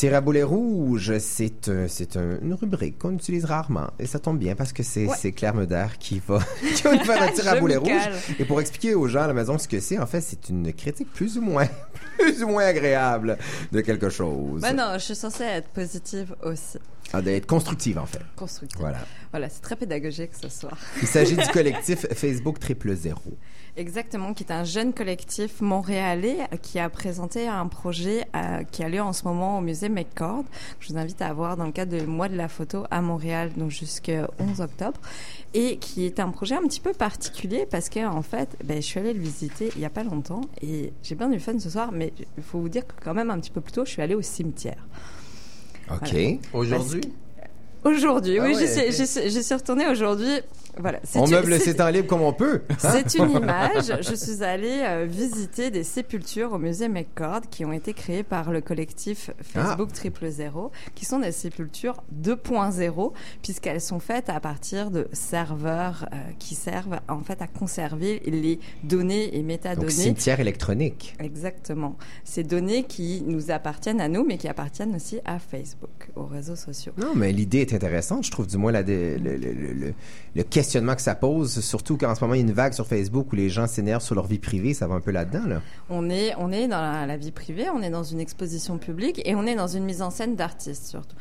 Tir à boulet rouge. Rouge, c'est un- une rubrique qu'on utilise rarement. Et ça tombe bien parce que c'est Ouais. Claire qui va, [laughs] [laughs] qui va nous faire un tir à boulet rouge. Et pour expliquer aux gens à la maison ce que c'est, en fait, c'est une critique plus ou moins, [laughs] plus ou moins agréable de quelque chose. Bah non, je suis censée être positive aussi. Ah, d'être constructive, en fait. Constructive. Voilà. Voilà, c'est très pédagogique ce soir. Il s'agit du [laughs] collectif Facebook Triple Zéro. Exactement, qui est un jeune collectif montréalais qui a présenté un projet euh, qui a lieu en ce moment au musée McCord. Je vous invite à voir dans le cadre du mois de la photo à Montréal, donc jusqu'au 11 octobre, et qui est un projet un petit peu particulier parce que en fait, ben, je suis allée le visiter il y a pas longtemps et j'ai bien du fun ce soir, mais il faut vous dire que quand même un petit peu plus tôt, je suis allée au cimetière. OK. Voilà. Aujourd'hui? Aujourd'hui, Ah oui, ouais, j'y suis- ok. j'y suis- j'y suis retournée aujourd'hui. Voilà. On une- meuble c'est- temps libres comme on peut. [laughs] c'est une [laughs] image. Je suis allée euh, visiter des sépultures au musée McCord qui ont été créées par le collectif Facebook Triple Zéro, qui sont des sépultures 2.0 puisqu'elles sont faites à partir de serveurs euh, qui servent en fait à conserver les données et métadonnées. Donc, cimetière électronique. Exactement. Ces données qui nous appartiennent à nous, mais qui appartiennent aussi à Facebook, aux réseaux sociaux. Non, mais l'idée est intéressante. Je trouve du moins la, le, le, le, le- le questionnement que ça pose, surtout qu'en ce moment, il y a une vague sur Facebook où les gens s'énervent sur leur vie privée. Ça va un peu là-dedans, là. On est, on est dans la, vie privée, on est dans une exposition publique et on est dans une mise en scène d'artistes surtout.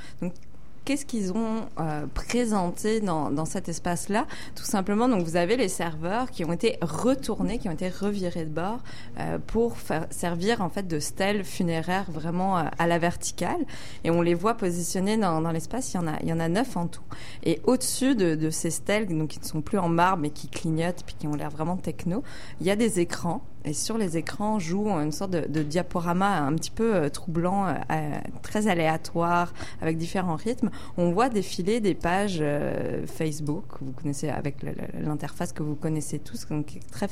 Qu'est-ce qu'ils ont euh, présenté dans, dans cet espace-là? Tout simplement, donc vous avez les serveurs qui ont été retournés, qui ont été revirés de bord euh, pour faire, servir en fait de stèles funéraires vraiment euh, à la verticale. Et on les voit positionnés dans, dans l'espace. Il y en a, il y en a neuf en tout. Et au-dessus de, de ces stèles, donc qui ne sont plus en marbre mais qui clignotent puis qui ont l'air vraiment techno, il y a des écrans. Et sur les écrans joue une sorte de, diaporama un petit peu euh, troublant, euh, euh, très aléatoire, avec différents rythmes. On voit défiler des pages Facebook, vous connaissez avec l'interface que vous connaissez tous, donc très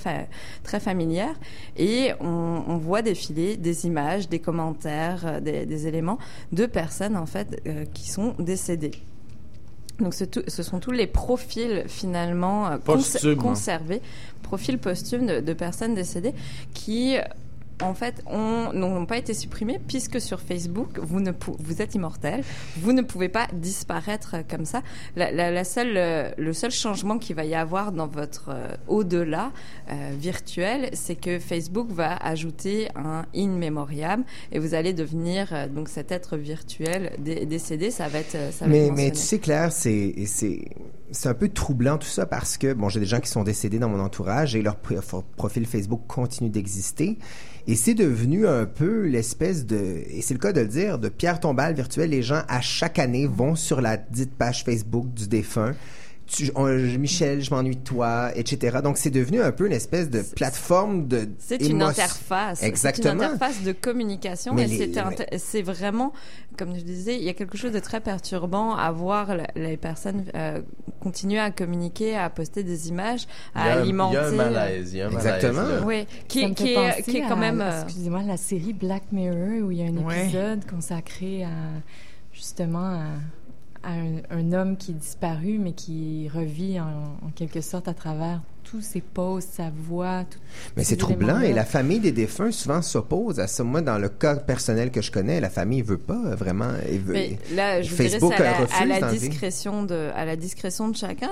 très familière, et on, voit défiler des images, des commentaires, des, des éléments de personnes en fait qui sont décédées. Donc ce, tout- ce sont tous les profils finalement euh, cons- conservés, profils posthumes de, de personnes décédées qui en fait, ont- n'ont pas été supprimés puisque sur Facebook, vous, ne pou- vous êtes immortel, vous ne pouvez pas disparaître comme ça. La, la- la seule, euh, le seul changement qu'il va y avoir dans votre euh, au-delà euh, virtuel, c'est que Facebook va ajouter un in memoriam et vous allez devenir euh, donc cet être virtuel dé- décédé. Ça va être, euh, ça va Mais, être mais tu sais, Claire, c'est, c'est, un peu troublant tout ça parce que, bon, j'ai des gens qui sont décédés dans mon entourage et leur pro- profil Facebook continue d'exister. Et c'est devenu un peu l'espèce de, et c'est le cas de le dire, de pierre tombale virtuelle. Les gens, à chaque année, vont sur la dite page Facebook du défunt. Tu, on- Michel, je m'ennuie de toi, etc. Donc, c'est devenu un peu une espèce de plateforme de. C'est une interface. Exactement. C'est une interface de communication. Mais et les- c'est vraiment, comme je disais, il y a quelque chose de très perturbant à voir les personnes euh, continuer à communiquer, à poster des images, Il y à a un- il y a un alimenter. malaise, il y a un Exactement. malaise, là. Oui, qui, est, penser qui est quand à- même. euh, Excusez-moi, la série Black Mirror, où il y a un Ouais. épisode consacré à, justement, à, un, homme qui est disparu, mais qui revit en quelque sorte à travers tous ses posts, sa voix. tout- Mais c'est ces troublant et la famille des défunts souvent s'oppose à ça. Moi, dans le cas personnel que je connais, la famille veut pas vraiment. elle veut- Mais là, je vous Facebook dirais, à la, refuse à la discrétion de, à la discrétion de chacun.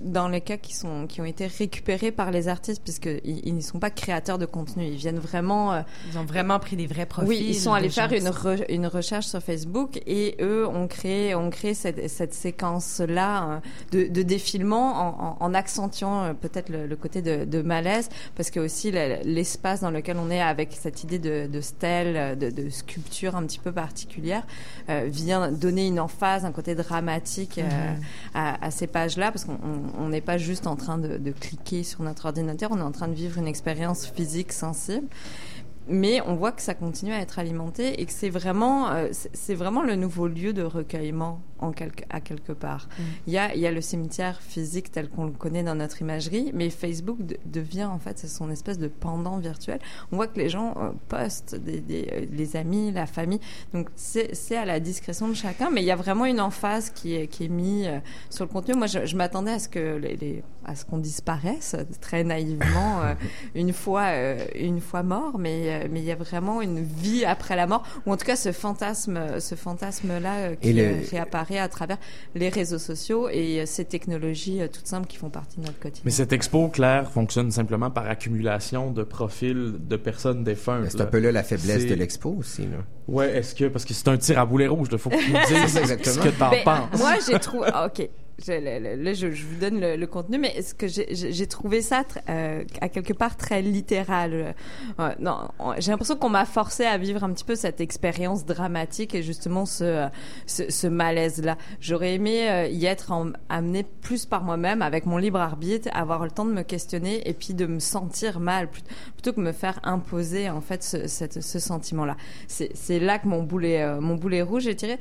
Dans les cas qui sont, qui ont été récupérés par les artistes, puisqu'ils ils ne sont pas créateurs de contenu, ils viennent vraiment. euh, Ils ont vraiment pris des vrais profils. oui, ils sont allés faire une, qui- re- une recherche sur Facebook et eux ont créé, ont créé cette, cette séquence-là euh, de, de défilement en, en- en accentuant euh, peut-être le, le côté de, de malaise, parce que aussi l'espace dans lequel on est avec cette idée de, de stèle, de, de sculpture un petit peu particulière, euh, vient donner une emphase, un côté dramatique euh, Mhm. à, à ces pages-là, parce qu'on on- on n'est pas juste en train de cliquer sur notre ordinateur, on est en train de vivre une expérience physique sensible mais on voit que ça continue à être alimenté et que c'est vraiment, euh, c'est vraiment le nouveau lieu de recueillement en quelque, à quelque part. Mm. Il y, a, il y a le cimetière physique tel qu'on le connaît dans notre imagerie, mais Facebook de- devient en fait son espèce de pendant virtuel. On voit que les gens euh, postent, des, des- euh, les amis, la famille, donc c'est c'est à la discrétion de chacun, mais il y a vraiment une emphase qui est, qui est mise euh, sur le contenu. Moi, je, je m'attendais à ce que les, les- à ce qu'on disparaisse très naïvement euh, [laughs] une fois euh, une fois mort, mais euh, mais il y a vraiment une vie après la mort, ou en tout cas ce fantasme ce fantasme là qui le- euh, réapparaît à travers les réseaux sociaux et euh, ces technologies euh, toutes simples qui font partie de notre quotidien. Mais cette expo, Claire, fonctionne simplement par accumulation de profils de personnes défuntes. C'est un peu là la faiblesse de l'expo aussi. Là. Ouais, est-ce que parce que c'est un tir à boulet rouge, il faut que tu nous dises [laughs] ce que t'en Ben, penses. Moi, j'ai trouvé. ah, ok. Je, je, je vous donne le, le contenu, mais ce que j'ai- trouvé ça euh, à quelque part très littéral. Euh, non, on- j'ai l'impression qu'on m'a forcé à vivre un petit peu cette expérience dramatique et justement ce ce, ce malaise-là. J'aurais aimé euh, y être en- amené plus par moi-même, avec mon libre arbitre, avoir le temps de me questionner et puis de me sentir mal plutôt que me faire imposer en fait ce, cette- ce sentiment-là. C'est c'est là que mon boulet euh, mon boulet rouge est tiré.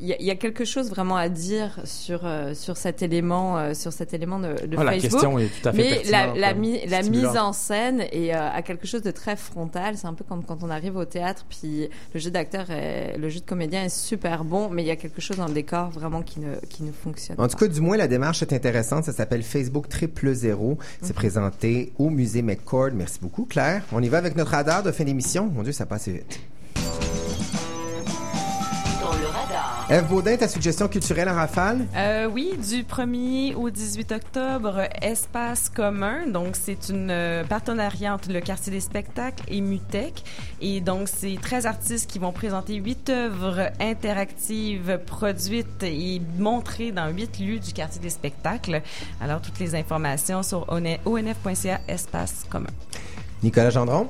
Il y, a- il y a quelque chose vraiment à dire sur euh, sur cet élément euh, sur cet élément de, de la Facebook. question est tout à fait Mais la, la, mi- la mise en scène est euh, à quelque chose de très frontal. C'est un peu comme quand on arrive au théâtre, puis le jeu d'acteur, le jeu de comédien est super bon, mais il y a quelque chose dans le décor vraiment qui ne qui ne fonctionne En tout cas, du moins, la démarche est intéressante. Ça s'appelle Facebook Triple Zéro. C'est Mhm. présenté au musée McCord. Merci beaucoup, Claire. On y va avec notre radar de fin d'émission. Mon Dieu, ça passe vite. Eve Baudin, ta suggestion culturelle en rafale? Euh, oui, du 1er au 18 octobre, Espace commun. Donc, c'est une euh, partenariat entre le quartier des spectacles et Mutec. Et donc, c'est 13 artistes qui vont présenter huit œuvres interactives produites et montrées dans huit lieux du quartier des spectacles. Alors, toutes les informations sur onf.ca Espace commun. Nicolas Gendron?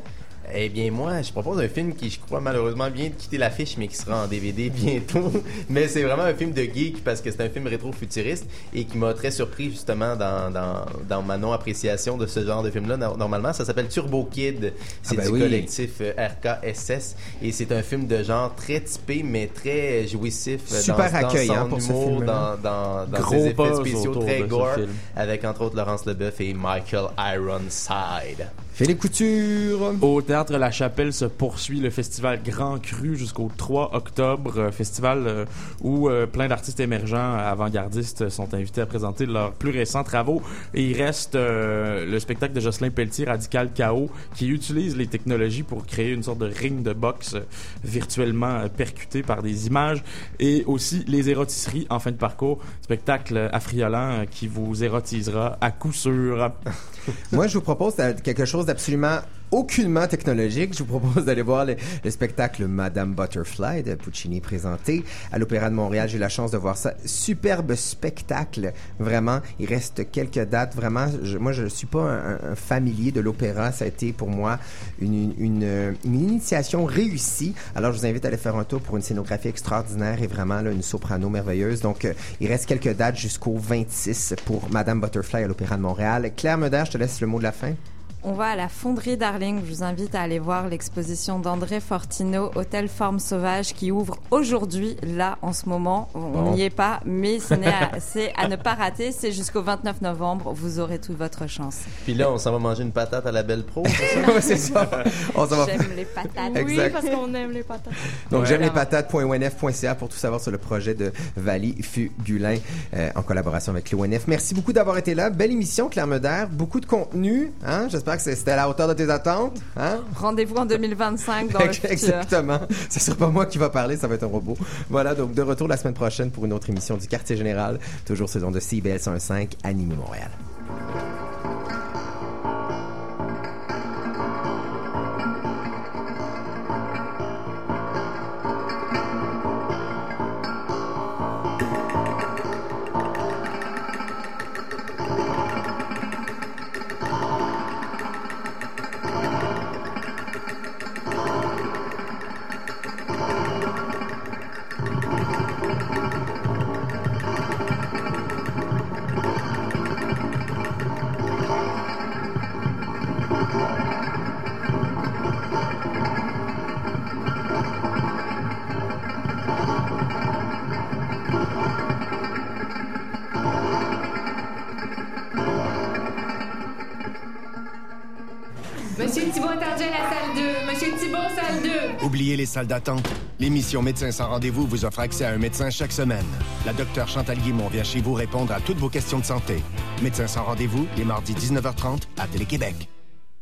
Eh bien, moi, je propose un film qui, je crois, malheureusement vient de quitter l'affiche, mais qui sera en DVD [laughs] bientôt. mais c'est vraiment un film de geek parce que c'est un film rétro-futuriste et qui m'a très surpris, justement, dans, dans, dans ma non-appréciation de ce genre de film-là. No- Normalement, ça s'appelle Turbo Kid. C'est Ah ben du oui. collectif euh, RKSS et c'est un film de genre très typé, mais très jouissif. euh, Super dans, accueil, dans hein, son pour ce humour, film-là. dans, dans, dans Gros ses effets spéciaux autour très de ce gore, film. avec entre autres Laurence Leboeuf et Michael Ironside. Philippe Couture. Au Théâtre La Chapelle se poursuit le festival Grand Cru jusqu'au 3 octobre. euh, Festival euh, où euh, plein d'artistes émergents avant-gardistes sont invités à présenter leurs plus récents travaux. Et il reste le spectacle de Jocelyn Pelletier, Radical Chaos, qui utilise les technologies pour créer une sorte de ring de boxe virtuellement percuté par des images. Et aussi Les Érotisseries en fin de parcours. Spectacle affriolant qui vous érotisera à coup sûr. [laughs] Moi, je vous propose euh, quelque chose d'absolument aucunement technologique. Je vous propose d'aller voir le, le spectacle Madame Butterfly de Puccini présenté à l'Opéra de Montréal. J'ai eu la chance de voir ça. Superbe spectacle, vraiment. Il reste quelques dates, vraiment. Je- moi, je suis pas un, familier de l'opéra. Ça a été pour moi une, une, une initiation réussie. Alors, je vous invite à aller faire un tour pour une scénographie extraordinaire et vraiment là, une soprano merveilleuse. Donc, euh, il reste quelques dates jusqu'au 26 pour Madame Butterfly à l'Opéra de Montréal. Claire Meder, je te laisse le mot de la fin. On va à la fonderie Darling. Je vous invite à aller voir l'exposition d'André Fortino, Hôtel Forme Sauvage, qui ouvre aujourd'hui, là, en ce moment. On n'y est pas, mais ce n'est à- c'est à ne pas rater. C'est jusqu'au 29 novembre. Vous aurez toute votre chance. Puis là, on s'en va manger une patate à la belle pro, c'est ça? [laughs] On s'en va- J'aime les patates. Exact. Oui, parce qu'on aime les patates. Donc, Ouais. j'aime les patates.onf.ca pour tout savoir sur le projet de Vali Fugulin euh, en collaboration avec l'ONF. Merci beaucoup d'avoir été là. Belle émission, Claire Meder. Beaucoup de contenu. Hein? J'espère que c'était à la hauteur de tes attentes. Hein? Rendez-vous en 2025 dans le futur. Exactement. Ce sera pas moi qui va parler, ça va être un robot. Voilà, donc de retour la semaine prochaine pour une autre émission du Quartier Général, toujours saison de CIBL 105, Animé Montréal. D'attente. L'émission Médecins sans rendez-vous vous offre accès à un médecin chaque semaine. La docteure Chantal Guimont vient chez vous répondre à toutes vos questions de santé. Médecins sans rendez-vous, les mardis 19h30 à Télé-Québec.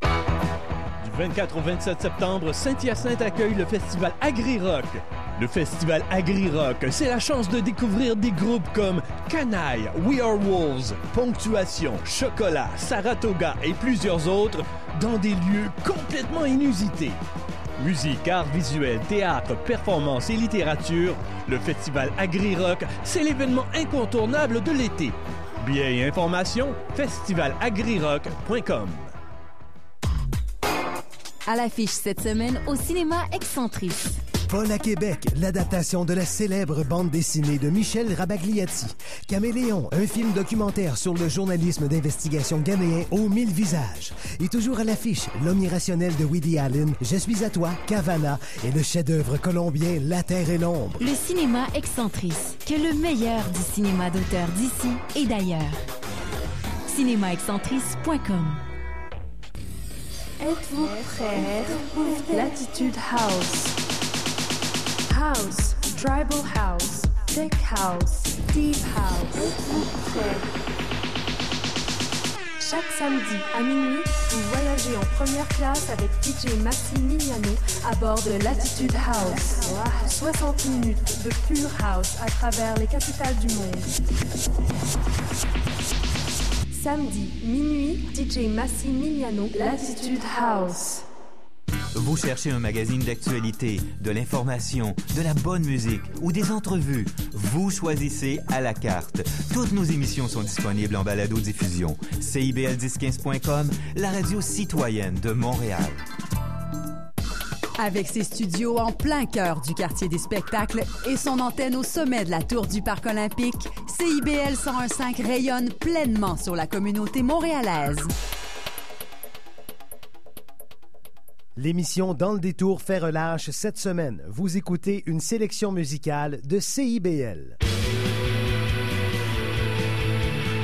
Du 24 au 27 septembre, Saint-Hyacinthe accueille le festival Agri-Rock. Le festival Agri-Rock, c'est la chance de découvrir des groupes comme Canaille, We Are Wolves, Ponctuation, Chocolat, Saratoga et plusieurs autres dans des lieux complètement inusités. Musique, art visuel, théâtre, performance et littérature, le festival Agri-Rock, c'est l'événement incontournable de l'été. Billets et informations, festivalagrirock.com. À l'affiche cette semaine au cinéma Excentris. Paul à Québec, l'adaptation de la célèbre bande dessinée de Michel Rabagliati. Caméléon, un film documentaire sur le journalisme d'investigation ghanéen aux mille visages. Et toujours à l'affiche, L'homme irrationnel de Woody Allen, Je suis à toi, Cavana et le chef-d'œuvre colombien La Terre et l'ombre. Le cinéma Excentris, que le meilleur du cinéma d'auteur d'ici et d'ailleurs. cinémaexcentris.com Êtes-vous prêts pour Latitude House? House, Tribal House, Tech House, Deep House. Chaque samedi à minuit, vous voyagez en première classe avec DJ Maxi Mignano à bord de Latitude House. 60 minutes de pure house à travers les capitales du monde. Samedi, minuit, DJ Massi Miliano, Latitude House. Vous cherchez un magazine d'actualité, de l'information, de la bonne musique ou des entrevues. Vous choisissez à la carte. Toutes nos émissions sont disponibles en balado-diffusion. CIBL1015.com, la radio citoyenne de Montréal. Avec ses studios en plein cœur du quartier des spectacles et son antenne au sommet de la tour du Parc olympique, CIBL 1015 rayonne pleinement sur la communauté montréalaise. L'émission Dans le détour fait relâche cette semaine. Vous écoutez une sélection musicale de CIBL.